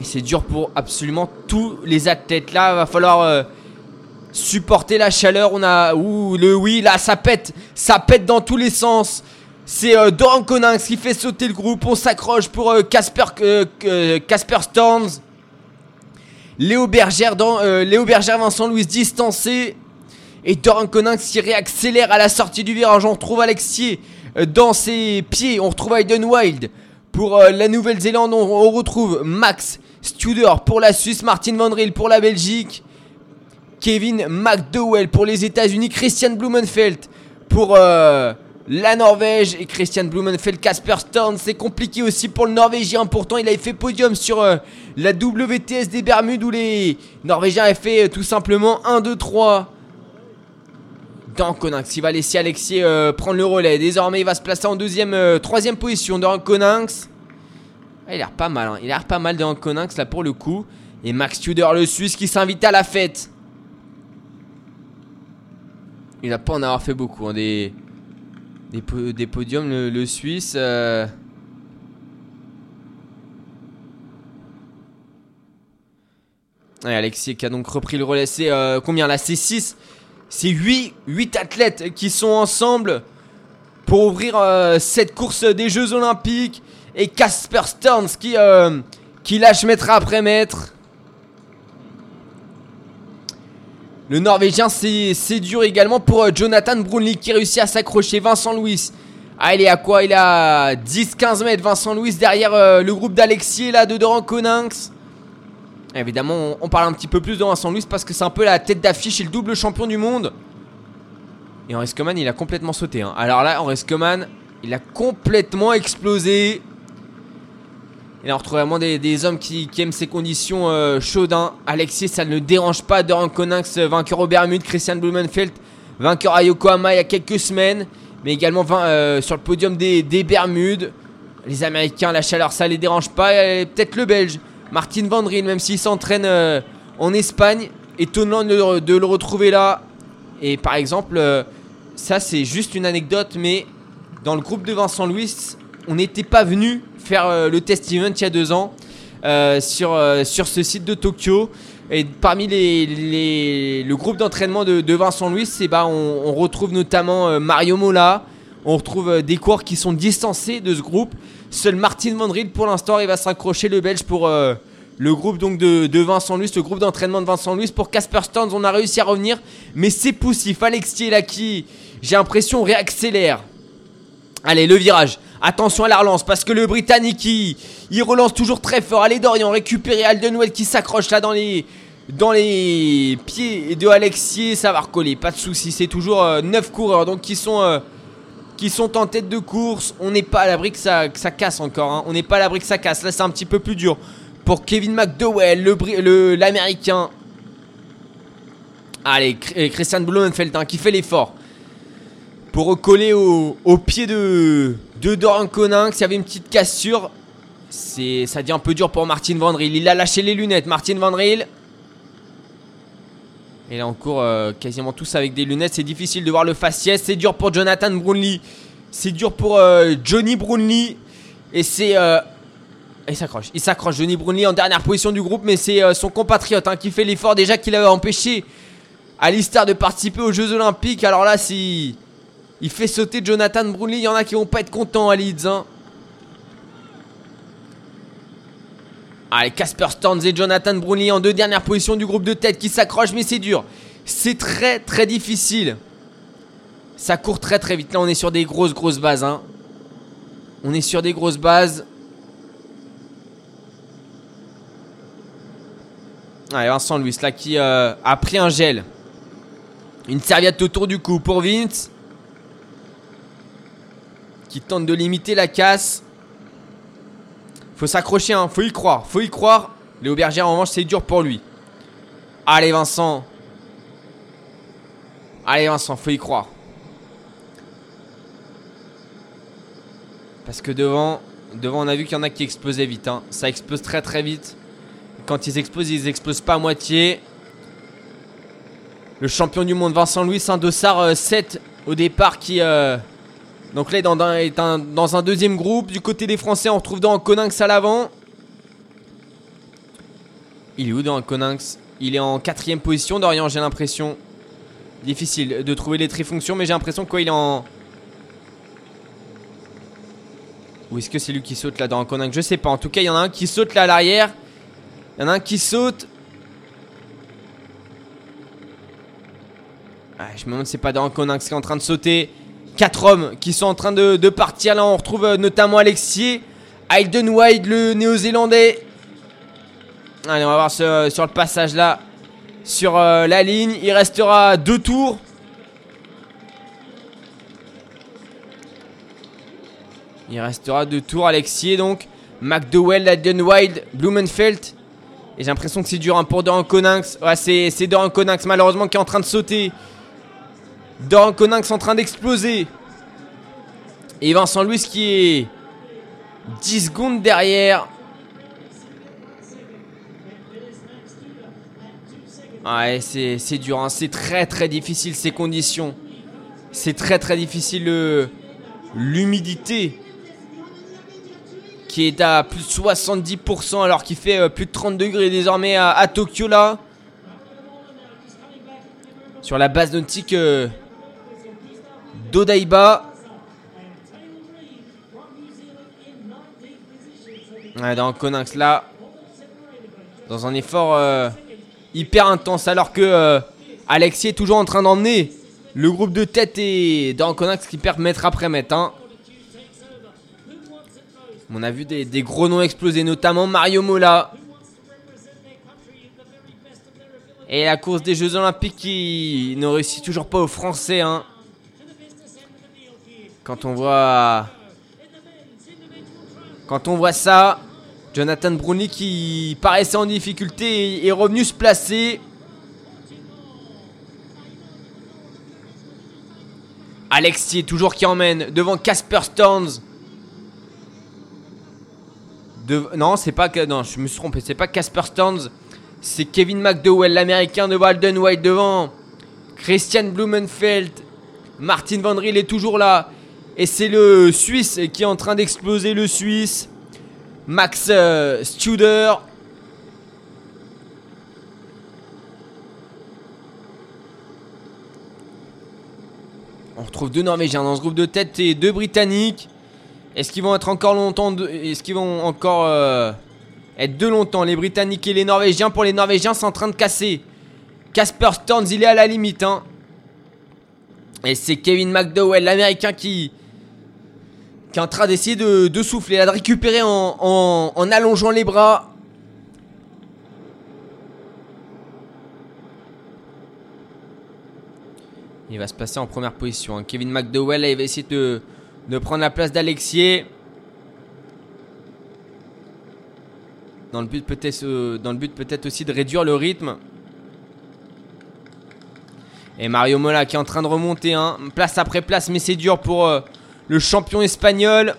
Et c'est dur pour absolument tous les athlètes. Là, va falloir euh, supporter la chaleur. On a. Ouh, le oui, là, ça pète. Ça pète dans tous les sens. C'est euh, Doran Coninx qui fait sauter le groupe. On s'accroche pour euh, Casper euh, Casper Storms. Léo Bergère, Vincent Louis distancé. Et Doran Coninx qui réaccélère à la sortie du virage. On retrouve Alexier dans ses pieds. On retrouve Aiden Wild pour la Nouvelle-Zélande. On, retrouve Max Studer pour la Suisse. Martin Van Riel pour la Belgique. Kevin McDowell pour les États-Unis. Christian Blumenfeld pour la Norvège. Et Christian Blumenfeld, Casper Storm. C'est compliqué aussi pour le Norvégien. Pourtant, il avait fait podium sur euh, la WTS des Bermudes où les Norvégiens avaient fait euh, tout simplement 1, 2, 3. Dans Coninx, il va laisser Alexis euh, prendre le relais. Désormais, il va se placer en deuxième, troisième position dans Coninx. Ah, il a l'air pas mal, hein. il a l'air pas mal dans Coninx là pour le coup. Et Max Tudor, le Suisse, qui s'invite à la fête. Il n'a pas en avoir fait beaucoup, hein, des, des, po- des podiums, le, Suisse. euh. Alexis qui a donc repris le relais. C'est euh, combien là C'est 6 C'est 8, 8 athlètes qui sont ensemble pour ouvrir euh, cette course des Jeux Olympiques. Et Casper Stearns qui, euh, qui lâche mètre après mètre. Le Norvégien, c'est dur également pour euh, Jonathan Brunley qui réussit à s'accrocher. Vincent Louis. Ah, il est à quoi? Il à 10-15 mètres. Vincent Louis derrière euh, le groupe d'Alexis là, de Doran Coninx. Évidemment, on, parle un petit peu plus de Vincent Louis parce que c'est un peu la tête d'affiche et le double champion du monde. Et Henri Scoman, il a complètement sauté. hein. Alors là, Henri il a complètement explosé. Et on retrouve vraiment des, hommes qui, aiment ces conditions euh, chaudes. Alexis, ça ne dérange pas. Doran Coninx, euh, vainqueur au Bermude. Christian Blumenfeld, vainqueur à Yokohama il y a quelques semaines. Mais également euh, sur le podium des, des Bermudes. Les Américains, la chaleur, ça les dérange pas. Peut-être le Belge, Martin Van Riel, même s'il s'entraîne en Espagne. Étonnant de, le- de le retrouver là. Et par exemple, ça c'est juste une anecdote, mais dans le groupe de Vincent Louis, on n'était pas venu faire euh, le test event il y a deux ans euh, sur, euh, sur ce site de Tokyo. Et parmi les, les- le groupe d'entraînement de, de Vincent Louis, ben, on, retrouve notamment Mario Mola, on retrouve des coureurs qui sont distancés de ce groupe. Seul Martin Van Riel pour l'instant il va se raccrocher le Belge pour le groupe donc de, de Vincent Louis, le groupe d'entraînement de Vincent Louis. Pour Casper Stearns, on a réussi à revenir, mais c'est poussif. Alexis qui, j'ai l'impression, réaccélère. Allez, le virage. Attention à la relance parce que le Britannique il, relance toujours très fort. Allez, Dorian, récupérer Aldenwell qui s'accroche là dans les, dans les pieds de Alexis. Ça va recoller, pas de souci. C'est toujours 9 coureurs donc qui sont, euh, qui sont en tête de course. On n'est pas à l'abri que ça, casse encore. hein. On n'est pas à l'abri que ça casse. Là, c'est un petit peu plus dur pour Kevin McDowell, l'américain. Allez, Chr- Christian Blumenfeld hein, qui fait l'effort pour recoller au, pied de, Doran Coninx. Il y avait une petite cassure. C'est, ça devient un peu dur pour Martin Van Riel. Il a lâché les lunettes. Martin Van Riel. Et là, on court euh, quasiment tous avec des lunettes. C'est difficile de voir le faciès. C'est dur pour Jonathan Brunley. C'est dur pour euh, Johnny Brunley. Et c'est... euh, Il s'accroche. Il s'accroche. Johnny Brunley en dernière position du groupe. Mais c'est son compatriote hein, qui fait l'effort déjà qu'il avait empêché Alistair de participer aux Jeux Olympiques. Alors là, si... Il fait sauter Jonathan Brunley. Il y en a qui vont pas être contents à Leeds. hein. Allez, Casper Storms et Jonathan Brunley en deux dernières positions du groupe de tête qui s'accrochent, mais c'est dur. C'est très très difficile. Ça court très très vite. Là, on est sur des grosses grosses bases. hein. On est sur des grosses bases. Allez, Vincent Louis là qui euh, a pris un gel. Une serviette autour du cou pour Vince. Qui tente de limiter la casse. Faut s'accrocher, hein. faut y croire, faut y croire. Léo Berger en revanche c'est dur pour lui. Allez Vincent. Allez Vincent, faut y croire. Parce que devant, devant on a vu qu'il y en a qui explosaient vite. hein. Ça explose très très vite. Quand ils explosent, ils explosent pas à moitié. Le champion du monde Vincent Louis, un dossard euh, 7 au départ qui... euh, donc là, il est dans, un- deuxième groupe. Du côté des Français, on retrouve dans Coninx à l'avant. Il est où dans Coninx? Il est en quatrième position, Dorian, j'ai l'impression. Difficile de trouver les trifonctions, mais j'ai l'impression quoi, il est en. Ou est-ce que c'est lui qui saute là dans Coninx? Je sais pas. En tout cas, il y en a un qui saute là à l'arrière. Il y en a un qui saute. Ah, je me demande si c'est pas dans Coninx qui est en train de sauter. Quatre hommes qui sont en train de, partir. Là, on retrouve euh, notamment Alexier, Hayden White, le néo-zélandais. Allez, on va voir sur le passage là. Sur euh, la ligne. Il restera deux tours. Il restera deux tours. Alexier donc. McDowell, Hayden White, Blumenfeld. Et j'ai l'impression que c'est dur hein, pour Doran Coninx. Ouais, c'est c'est Doran Coninx malheureusement qui est en train de sauter. Doran Coninx en train d'exploser. Et Vincent Louis qui est 10 secondes derrière. Ouais, c'est dur, hein. c'est très très difficile ces conditions. C'est très très difficile le- l'humidité qui est à plus de 70% alors qu'il fait euh, plus de 30 degrés désormais à, à Tokyo là. Sur la base nautique euh, d'Odaiba. Dans Coninx là. Dans un effort euh, hyper intense alors que euh, Alexis est toujours en train d'emmener le groupe de tête et dans Coninx qui perd mètre après mètre. hein. On a vu des, des gros noms exploser, notamment Mario Mola. Et la course des Jeux Olympiques qui ne réussit toujours pas aux Français. hein. Quand on voit. Quand on voit ça, Jonathan Bruni qui paraissait en difficulté est revenu se placer. Alexis toujours qui emmène devant Casper Stones. Non, c'est pas. Non, je me suis trompé. C'est pas Casper Stones. C'est Kevin McDowell, l'américain de Walden White devant. Christian Blumenfeld. Martin Van Riel est toujours là. Et c'est le Suisse qui est en train d'exploser le Suisse. Max euh, Studer. On retrouve deux Norvégiens dans ce groupe de tête et deux Britanniques. Est-ce qu'ils vont être encore longtemps de- Est-ce qu'ils vont encore euh, être deux longtemps Les Britanniques et les Norvégiens? Pour les Norvégiens, c'est en train de casser. Casper Stearns, il est à la limite. hein. Et c'est Kevin McDowell, l'Américain, qui, qui est en train d'essayer de, souffler, là, de récupérer en, allongeant les bras. Il va se passer en première position. hein. Kevin McDowell, là, il va essayer de, prendre la place d'Alexier. Dans le but peut-être euh, peut-être aussi de réduire le rythme. Et Mario Mola qui est en train de remonter, hein, place après place, mais c'est dur pour euh, le champion espagnol.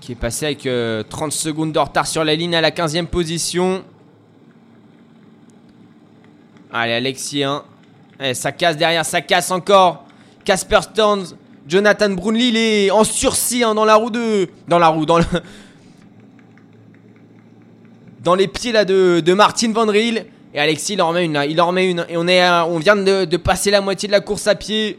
Qui est passé avec euh, 30 secondes de retard sur la ligne à la 15e position. Allez, Alexis, hein. Eh, ça casse derrière, ça casse encore. Casper Stones, Jonathan Brownlee, il est en sursis hein, dans la roue de. Dans la roue, dans le. Dans les pieds de, de Martin Van Riel. Et Alexis, il en remet une. Il en remet une. Et on, est, on vient de, passer la moitié de la course à pied.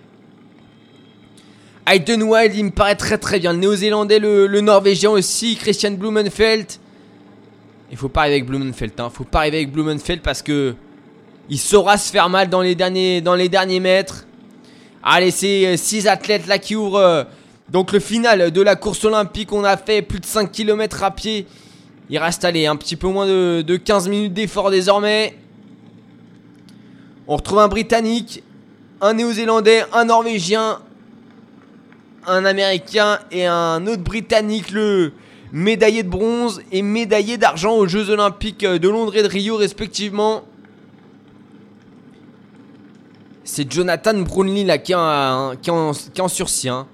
Hayden Wild, il me paraît très très bien. Le néo-zélandais, le, norvégien aussi. Christian Blumenfeld. Il faut pas arriver avec Blumenfeld. Hein. Faut pas arriver avec Blumenfeld parce que. Il saura se faire mal dans les derniers, mètres. Allez, c'est 6 athlètes là qui ouvrent euh, donc le final de la course olympique. On a fait plus de 5 km à pied. Il reste allez, un petit peu moins de, de 15 minutes d'effort désormais. On retrouve un Britannique, un Néo-Zélandais, un Norvégien, un Américain et un autre Britannique, le médaillé de bronze et médaillé d'argent aux Jeux Olympiques de Londres et de Rio respectivement. C'est Jonathan Brownlee là qui est en, qui sursis. hein.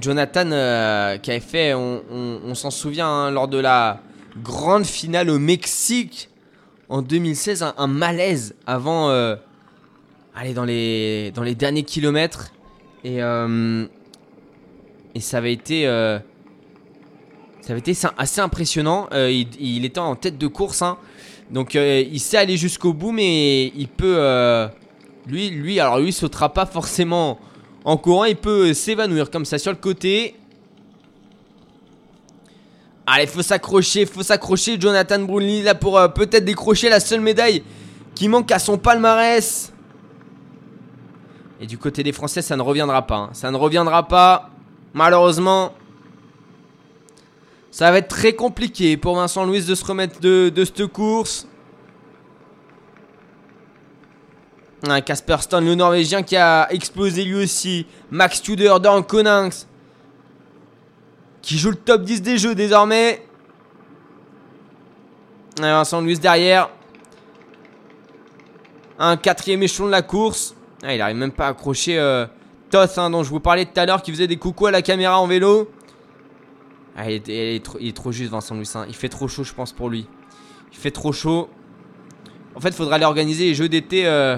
Jonathan euh, qui avait fait, on s'en souvient, hein, lors de la grande finale au Mexique en 2016, un, malaise avant, euh, aller dans les, dans les derniers kilomètres. Et, euh, et ça avait été, euh, ça avait été assez impressionnant. Il, était en tête de course, hein. donc il sait aller jusqu'au bout, mais il peut, lui, lui, alors lui, sautera pas forcément en courant, il peut s'évanouir comme ça sur le côté. Allez, faut s'accrocher, faut s'accrocher. Jonathan Brownlee là pour euh, peut-être décrocher la seule médaille qui manque à son palmarès. Et du côté des Français, ça ne reviendra pas. hein. Ça ne reviendra pas, malheureusement. Ça va être très compliqué pour Vincent Louis de se remettre de, cette course. Casper Stone, le Norvégien qui a explosé lui aussi. Max Tudor, Dan Konings. Qui joue le top 10 des jeux désormais. Vincent Louis derrière. Un quatrième échelon de la course. Ah, il arrive même pas à accrocher euh, hein, dont je vous parlais tout à l'heure, qui faisait des coucous à la caméra en vélo. Ah, il, est, trop, juste, Vincent Louis. hein. Il fait trop chaud, je pense, pour lui. Il fait trop chaud. En fait, il faudra aller organiser les jeux d'été euh,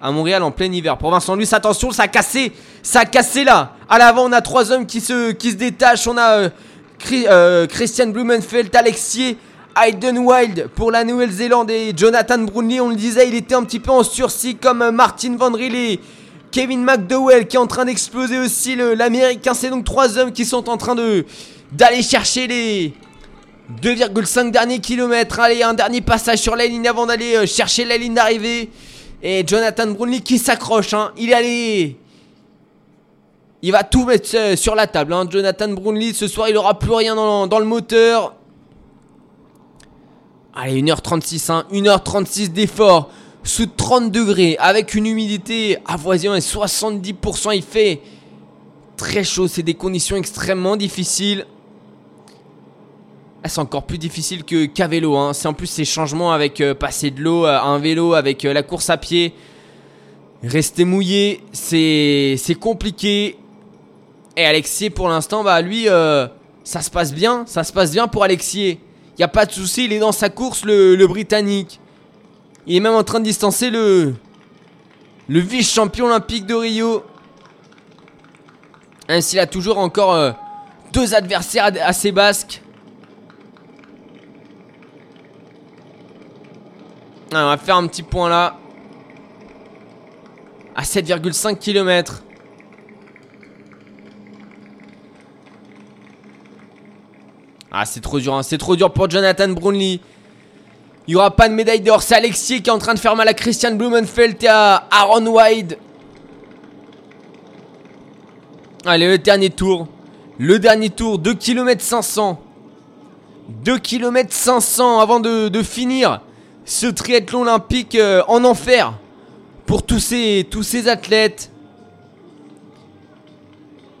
à Montréal en plein hiver. Pour Vincent Luce, attention, ça a cassé. Ça a cassé là. À l'avant, on a trois hommes qui se, qui se détachent. On a euh, euh, Christian Blumenfeld, Alexier, Hayden Wild pour la Nouvelle-Zélande et Jonathan Brownlee. On le disait, il était un petit peu en sursis comme euh, Martin Van Riel et Kevin McDowell qui est en train d'exploser aussi l'américain. C'est donc trois hommes qui sont en train de d'aller chercher les 2,5 derniers kilomètres. Allez, un dernier passage sur la ligne avant d'aller chercher la ligne d'arrivée. Et Jonathan Brownlee qui s'accroche. hein. Il est allé. Il va tout mettre euh, sur la table. hein. Jonathan Brownlee, ce soir, il aura plus rien dans, dans le moteur. Allez, 1h36, hein. 1h36 d'effort. Sous 30 degrés. Avec une humidité avoisinant les 70%. Il fait très chaud. C'est des conditions extrêmement difficiles. Ah, c'est encore plus difficile que qu'à vélo. Hein. C'est en plus ces changements avec euh, passer de l'eau à un vélo, avec euh, la course à pied. Rester mouillé, c'est compliqué. Et Alexier, pour l'instant, bah lui, euh, ça se passe bien. Ça se passe bien pour Alexier. Il a pas de souci, il est dans sa course, le, Britannique. Il est même en train de distancer le, le vice-champion olympique de Rio. Ainsi, il a toujours encore deux adversaires ad- assez basques. Ah, on va faire un petit point là. À 7,5 km. Ah, c'est trop dur, hein. c'est trop dur pour Jonathan Brownlee. Il n'y aura pas de médaille d'or. C'est Alexis qui est en train de faire mal à Christian Blumenfeld et à Aaron Wide. Allez, le dernier tour. Le dernier tour, 2 km 500. 2 km 500 avant de finir ce triathlon olympique euh, en enfer pour tous ces, tous ces athlètes.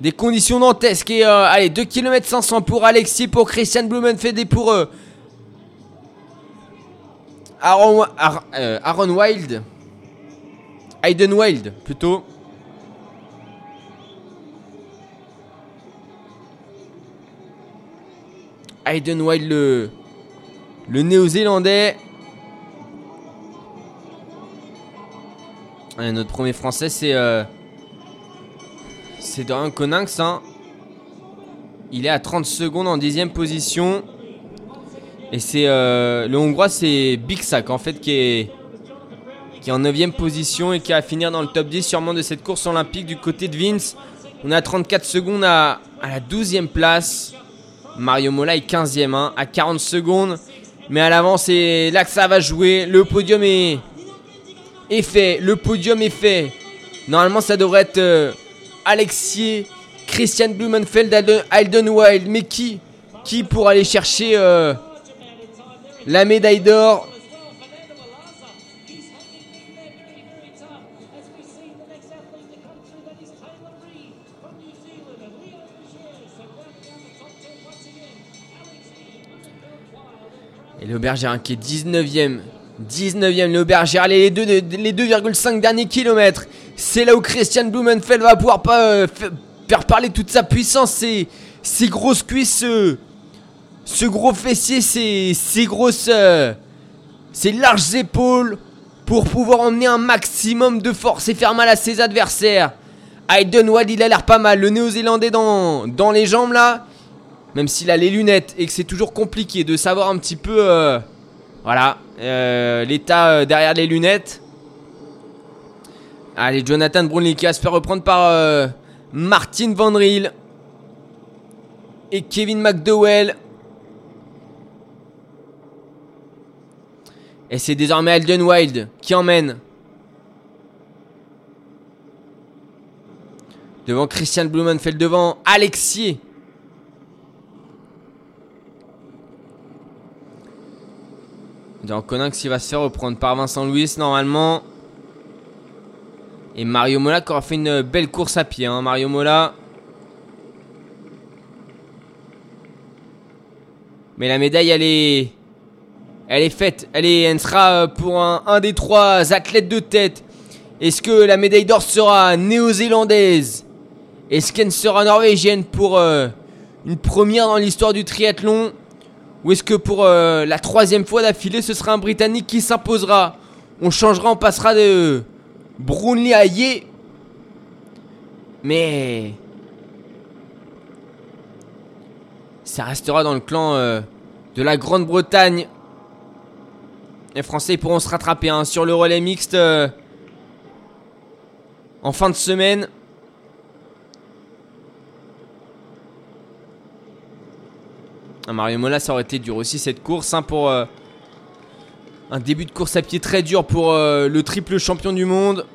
Des conditions dantesques. Et euh, allez, 2 km 500 pour Alexis, pour Christian Blumenfeld et pour euh, Aaron, euh, Aaron Wild. Hayden Wild, plutôt. Hayden Wild, le, le néo-zélandais. Ouais, notre premier français, c'est. euh, c'est Dorian Coninx. Hein. Il est à 30 secondes en dixième position. Et c'est euh, le Hongrois, c'est Big Sack en fait qui est qui est en 9 position et qui a à finir dans le top 10 sûrement de cette course olympique du côté de Vince. On est à 34 secondes à, à la 12e place. Mario Mola est 15e hein, à 40 secondes. Mais à l'avant, c'est là que ça va jouer. Le podium est, est fait. Le podium est fait. Normalement, ça devrait être euh, Alexier, Christian Blumenfeld, Alden, Wild. Mais qui Qui pour aller chercher euh, la médaille d'or? Et le Bergère qui est 19ème. 19ème, le Bergère, les 2,5 les 2,5 derniers kilomètres. C'est là où Christian Blumenfeld va pouvoir pas euh, fa- faire parler toute sa puissance. Ses, ses grosses cuisses, ce, gros fessier, ses, ses grosses. euh, ses larges épaules pour pouvoir emmener un maximum de force et faire mal à ses adversaires. Hayden Wald, il a l'air pas mal. Le néo-zélandais dans, dans les jambes là. Même s'il a les lunettes et que c'est toujours compliqué de savoir un petit peu. Voilà. euh, L'état euh, derrière les lunettes. Allez, Jonathan Brownlee qui se faire reprendre par euh, Martin Van Riel. Et Kevin McDowell. Et c'est désormais Alden Wild qui emmène. Devant Christian Blumenfeld, devant Alexier. Donc Coninx il va se faire reprendre par Vincent Louis normalement. Et Mario Mola qui aura fait une belle course à pied. hein, Mario Mola. Mais la médaille elle est... Elle est faite. Elle, est, elle sera euh, pour un, un des trois athlètes de tête. Est-ce que la médaille d'or sera néo-zélandaise? Est-ce qu'elle sera norvégienne pour euh, une première dans l'histoire du triathlon? Ou est-ce que pour euh, la troisième fois d'affilée, ce sera un Britannique qui s'imposera? On changera, on passera de Brownlee à Ye. Mais... Ça restera dans le clan euh, de la Grande-Bretagne. Les Français pourront se rattraper hein, sur le relais mixte euh, en fin de semaine. Mario Mola, ça aurait été dur aussi cette course hein, pour euh, un début de course à pied très dur pour euh, le triple champion du monde.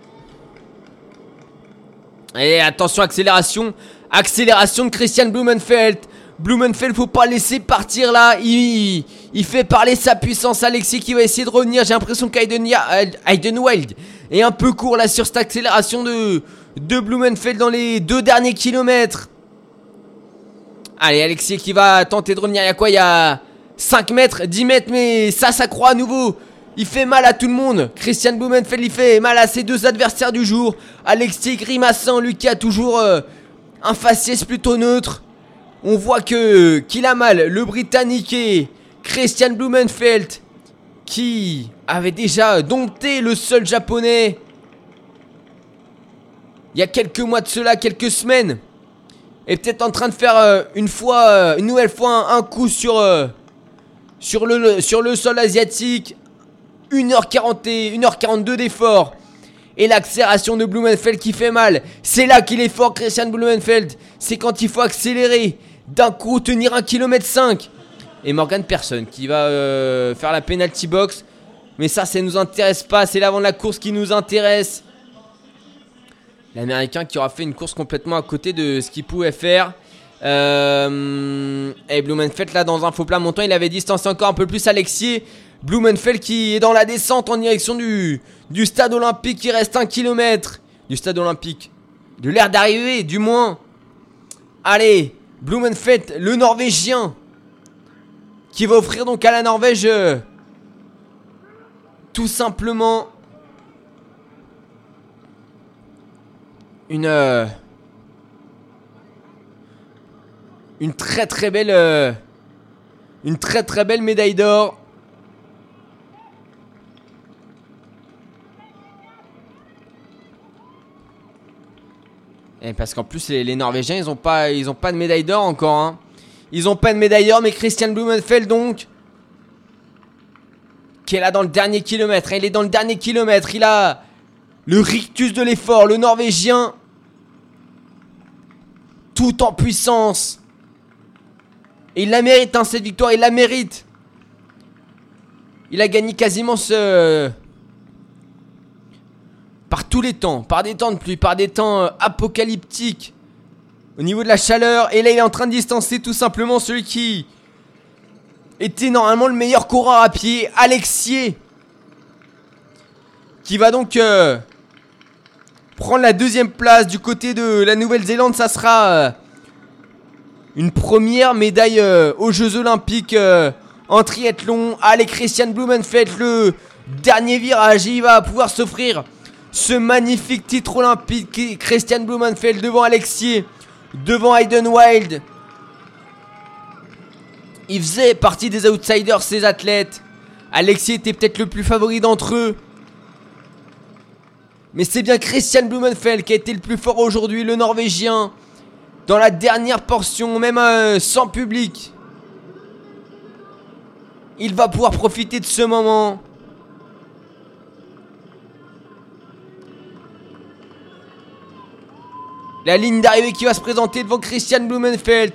Et attention, accélération. Accélération de Christian Blumenfeld. Blumenfeld, faut pas laisser partir là. Il, fait parler sa puissance. Alexis qui va essayer de revenir. J'ai l'impression qu'Aiden Ya- Aiden Wild est un peu court là sur cette accélération de Blumenfeld dans les deux derniers kilomètres. Allez, Alexis qui va tenter de revenir. Il y a quoi? Il y a 5 mètres, 10 mètres, mais ça, ça croît à nouveau. Il fait mal à tout le monde. Christian Blumenfeld, il fait mal à ses deux adversaires du jour. Alexis grimaçant, lui qui a toujours euh, un faciès plutôt neutre. On voit que qu'il a mal. Le Britannique et Christian Blumenfeld qui avait déjà dompté le seul japonais il y a quelques mois de cela, quelques semaines est peut-être en train de faire euh, une fois, euh, une nouvelle fois un, coup sur, euh, sur, le, sol asiatique. 1h40 et 1h42 d'effort. Et l'accélération de Blumenfeld qui fait mal. C'est là qu'il est fort, Christian Blumenfeld. C'est quand il faut accélérer. D'un coup, tenir 1 km 5. Et Morgan Person qui va faire la penalty box. Mais ça, ça nous intéresse pas. C'est l'avant de la course qui nous intéresse. L'américain qui aura fait une course complètement à côté de ce qu'il pouvait faire. Euh, et Blumenfeld là dans un faux plat montant, il avait distancé encore un peu plus Alexier. Blumenfeld qui est dans la descente en direction du, du stade olympique. Il reste un kilomètre du stade olympique. De l'air d'arriver, du moins. Allez, Blumenfeld, le Norvégien, qui va offrir donc à la Norvège euh, tout simplement une euh, une très très belle euh, une très très belle médaille d'or. Et parce qu'en plus, les, Norvégiens, ils ont pas, ils ont pas de médaille d'or encore. hein. Ils ont pas de médaille d'or, mais Christian Blumenfeld donc. Qui est là dans le dernier kilomètre. hein. Il est dans le dernier kilomètre. Il a le rictus de l'effort. Le Norvégien. Tout en puissance. Et il la mérite, hein, cette victoire. Il la mérite. Il a gagné quasiment ce. Par tous les temps, par des temps de pluie, par des temps euh, apocalyptiques, au niveau de la chaleur. Et là, il est en train de distancer tout simplement celui qui était normalement le meilleur coureur à pied, Alexier. Qui va donc euh, prendre la deuxième place du côté de la Nouvelle-Zélande. Ça sera euh, une première médaille euh, aux Jeux Olympiques euh, en triathlon. Allez, Christian Blumenfeld, le dernier virage. Il va pouvoir s'offrir ce magnifique titre olympique. Christian Blumenfeld devant Alexier, devant Hayden Wild. Il faisait partie des outsiders, ces athlètes. Alexis était peut-être le plus favori d'entre eux. Mais c'est bien Christian Blumenfeld qui a été le plus fort aujourd'hui, le Norvégien. Dans la dernière portion, même euh, sans public. Il va pouvoir profiter de ce moment. La ligne d'arrivée qui va se présenter devant Christian Blumenfeld.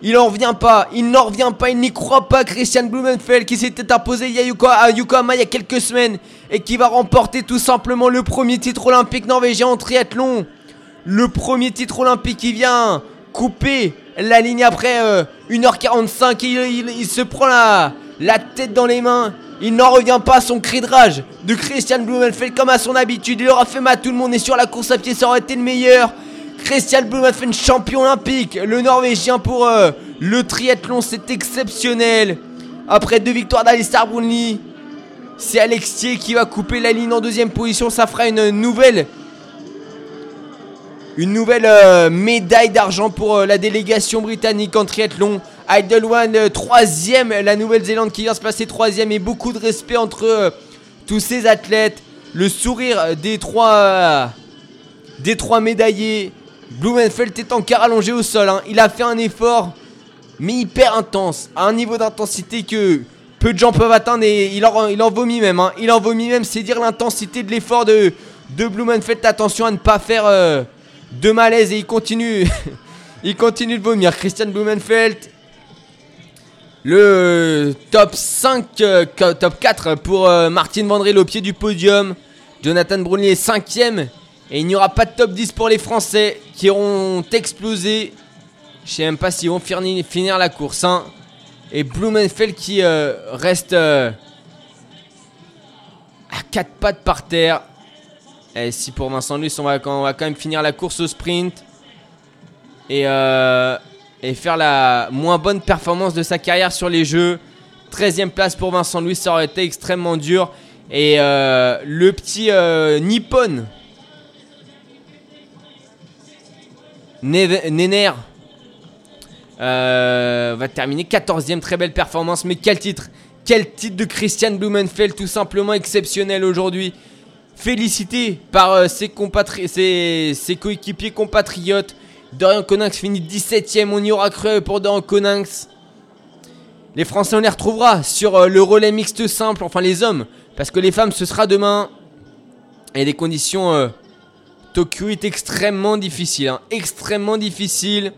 Il en revient pas, il n'en revient pas, il n'y croit pas Christian Blumenfeld qui s'était imposé à Yokohama il y a quelques semaines et qui va remporter tout simplement le premier titre olympique norvégien en triathlon. Le premier titre olympique qui vient couper la ligne après euh, 1h45 et il, se prend la, la tête dans les mains. Il n'en revient pas à son cri de rage de Christian Blumenfeld comme à son habitude. Il aura fait mal à tout le monde et sur la course à pied ça aurait été le meilleur. Christian Blumenfeld, champion olympique, le Norvégien pour euh, le triathlon, c'est exceptionnel. Après deux victoires d'Alistar Brownlee, c'est Alexier qui va couper la ligne en deuxième position. Ça fera une nouvelle, une nouvelle euh, médaille d'argent pour euh, la délégation britannique en triathlon. Idlewan, troisième, la Nouvelle-Zélande qui vient se placer troisième et beaucoup de respect entre tous ces athlètes. Le sourire des trois, des trois médaillés. Blumenfeld est encore allongé au sol. hein. Il a fait un effort, mais hyper intense, à un niveau d'intensité que peu de gens peuvent atteindre et il en, il vomit même. hein. Il en vomit même, c'est dire l'intensité de l'effort de, de Blumenfeld. Attention à ne pas faire euh, de malaise et il continue, il continue de vomir. Christian Blumenfeld, le top 5, euh, top 4 pour euh, Martin au pied du podium. Jonathan Brunier est 5ème. Et il n'y aura pas de top 10 pour les Français qui auront explosé. Je sais même pas s'ils vont finir, la course. hein. Et Blumenfeld qui euh, reste euh, à 4 pattes par terre. Et si pour Vincent Luis, on va, quand même finir la course au sprint. Et, euh, et faire la moins bonne performance de sa carrière sur les jeux. 13ème place pour Vincent Louis, ça aurait été extrêmement dur. Et le petit Nippon, Nenner, euh, va terminer 14ème, très belle performance. Mais quel titre? Quel titre de Christian Blumenfeld, tout simplement exceptionnel aujourd'hui. Félicité par euh, ses, coéquipiers compatriotes. Dorian Coninx finit 17ème, on y aura cru pour Dorian Coninx. Les Français, on les retrouvera sur euh, le relais mixte simple, enfin les hommes, parce que les femmes, ce sera demain. Et les conditions Tokyo est extrêmement difficile, hein, extrêmement difficile.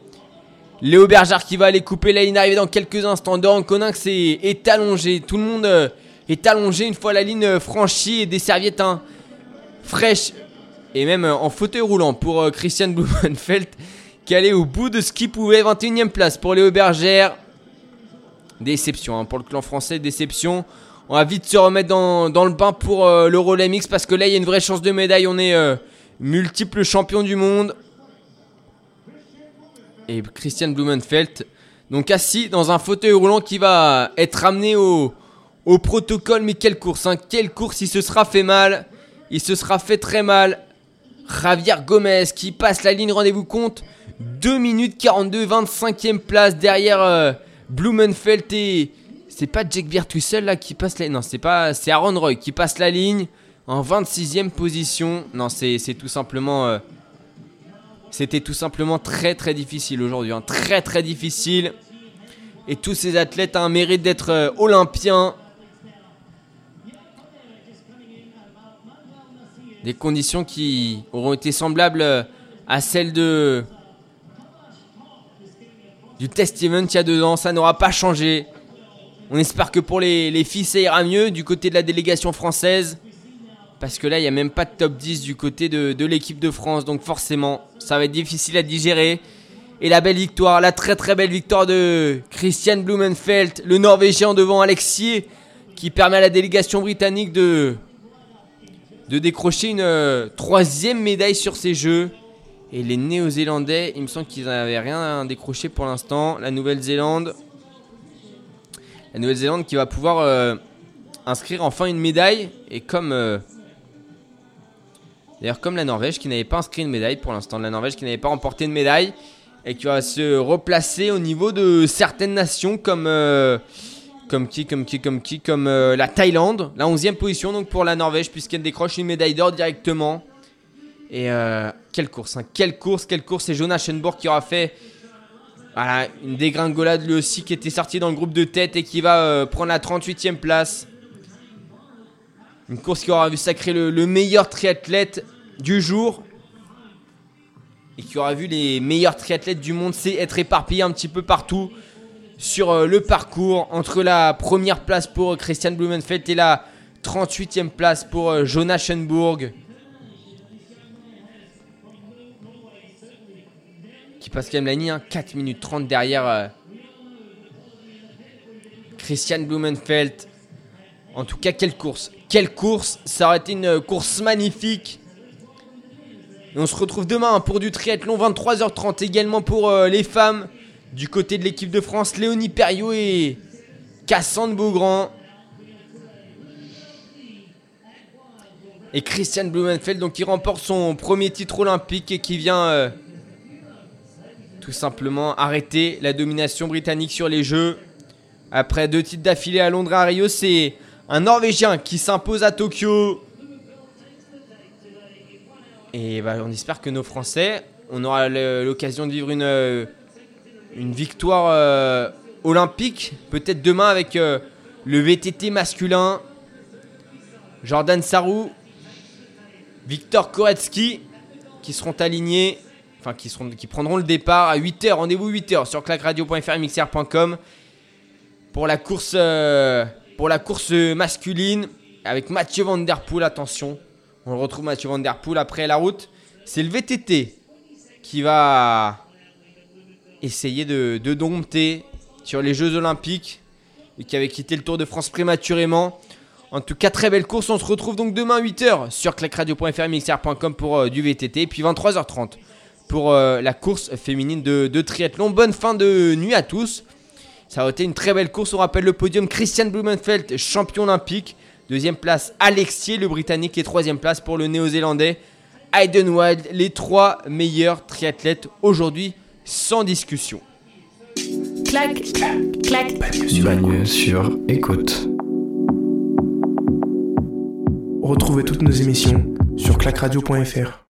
Léo Bergard qui va aller couper la ligne d'arrivée dans quelques instants. Doran Coninx est, allongé, tout le monde euh, est allongé une fois la ligne euh, franchie et des serviettes hein, fraîches et même euh, en fauteuil roulant pour euh, Christian Blumenfeld qui allait au bout de ce qu'il pouvait. 21ème place pour Léo Bergère. Déception hein, pour le clan français, déception. On va vite se remettre dans, le bain pour le relais mix parce que là il y a une vraie chance de médaille. On est multiple champion du monde. Et Christian Blumenfeld, donc assis dans un fauteuil roulant qui va être ramené au, protocole. Mais quelle course, hein, quelle course, il se sera fait mal. Il se sera fait très mal. Javier Gomez qui passe la ligne, rendez-vous compte. 2 minutes 42, 25e place derrière euh, Blumenfeld et. C'est pas Jack seul là qui passe la Non, c'est pas. C'est Aaron Roy qui passe la ligne en 26e position. Non, c'est tout simplement. euh, C'était tout simplement très très difficile aujourd'hui. hein. Très très difficile. Et tous ces athlètes ont un mérite d'être euh, olympiens. Des conditions qui auront été semblables euh, à celles de du test event il y a deux ans. Ça n'aura pas changé. On espère que pour les, les filles, ça ira mieux du côté de la délégation française. Parce que là, il n'y a même pas de top 10 du côté de, de l'équipe de France. Donc forcément, ça va être difficile à digérer. Et la belle victoire, la très très belle victoire de Christian Blumenfeld, le Norvégien devant Alexier, qui permet à la délégation britannique de, de décrocher une euh, troisième médaille sur ces Jeux. Et les Néo-Zélandais, il me semble qu'ils n'avaient rien décroché pour l'instant. La Nouvelle-Zélande, la Nouvelle-Zélande qui va pouvoir euh, inscrire enfin une médaille. Et comme euh, D'ailleurs, comme la Norvège qui n'avait pas inscrit une médaille pour l'instant, la Norvège qui n'avait pas remporté une médaille et qui va se replacer au niveau de certaines nations comme euh, comme qui, comme qui, comme qui, comme euh, la Thaïlande, la 11e position donc pour la Norvège puisqu'elle décroche une médaille d'or directement. Et euh, quelle course, hein, quelle course, quelle course C'est Jonas Schenborg qui aura fait une dégringolade lui aussi qui était sorti dans le groupe de tête et qui va euh, prendre la 38e place. Une course qui aura vu sacrer le meilleur triathlète du jour. Et qui aura vu les meilleurs triathlètes du monde c'est être éparpillés un petit peu partout sur euh, le parcours. Entre la première place pour euh, Christian Blumenfeld et la 38e place pour euh, Jonas Schenburg. Qui passe quand même la ligne, hein, 4 minutes 30 derrière Christian Blumenfeld. En tout cas, quelle course Quelle course Ça aurait été une course magnifique. Et on se retrouve demain pour du triathlon 23h30 également pour euh, les femmes. Du côté de l'équipe de France, Léonie Perriot et Cassandre Beaugrand. Et Christian Blumenfeld qui remporte son premier titre olympique et qui vient euh, tout simplement arrêter la domination britannique sur les Jeux. Après deux titres d'affilée à Londres et à Rio, c'est un Norvégien qui s'impose à Tokyo. Et bah, on espère que nos Français, on aura l'occasion de vivre une, euh, victoire euh, olympique, peut-être demain avec euh, le VTT masculin, Jordan Sarou, Victor Koretsky, qui seront alignés, enfin qui, seront, qui prendront le départ à 8h, rendez-vous 8h sur clacradio.fr mixr.com pour la course pour la course masculine avec Mathieu Van Der Poel, attention. On retrouve Mathieu Van Der Poel après la route. C'est le VTT qui va essayer de, dompter sur les Jeux Olympiques et qui avait quitté le Tour de France prématurément. En tout cas, très belle course. On se retrouve donc demain 8h sur clacradio.fr mixr.com pour euh, du VTT. Et puis 23h30 pour euh, la course féminine de, de triathlon. Bonne fin de nuit à tous. Ça a été une très belle course. On rappelle le podium Christian Blumenfeld, champion olympique. Deuxième place, Alexier, le Britannique. Et troisième place pour le Néo-Zélandais, Hayden Wild. Les trois meilleurs triathlètes aujourd'hui, sans discussion. clac, clac, Bagneux sur écoute. Retrouvez toutes nos émissions sur clacradio.fr.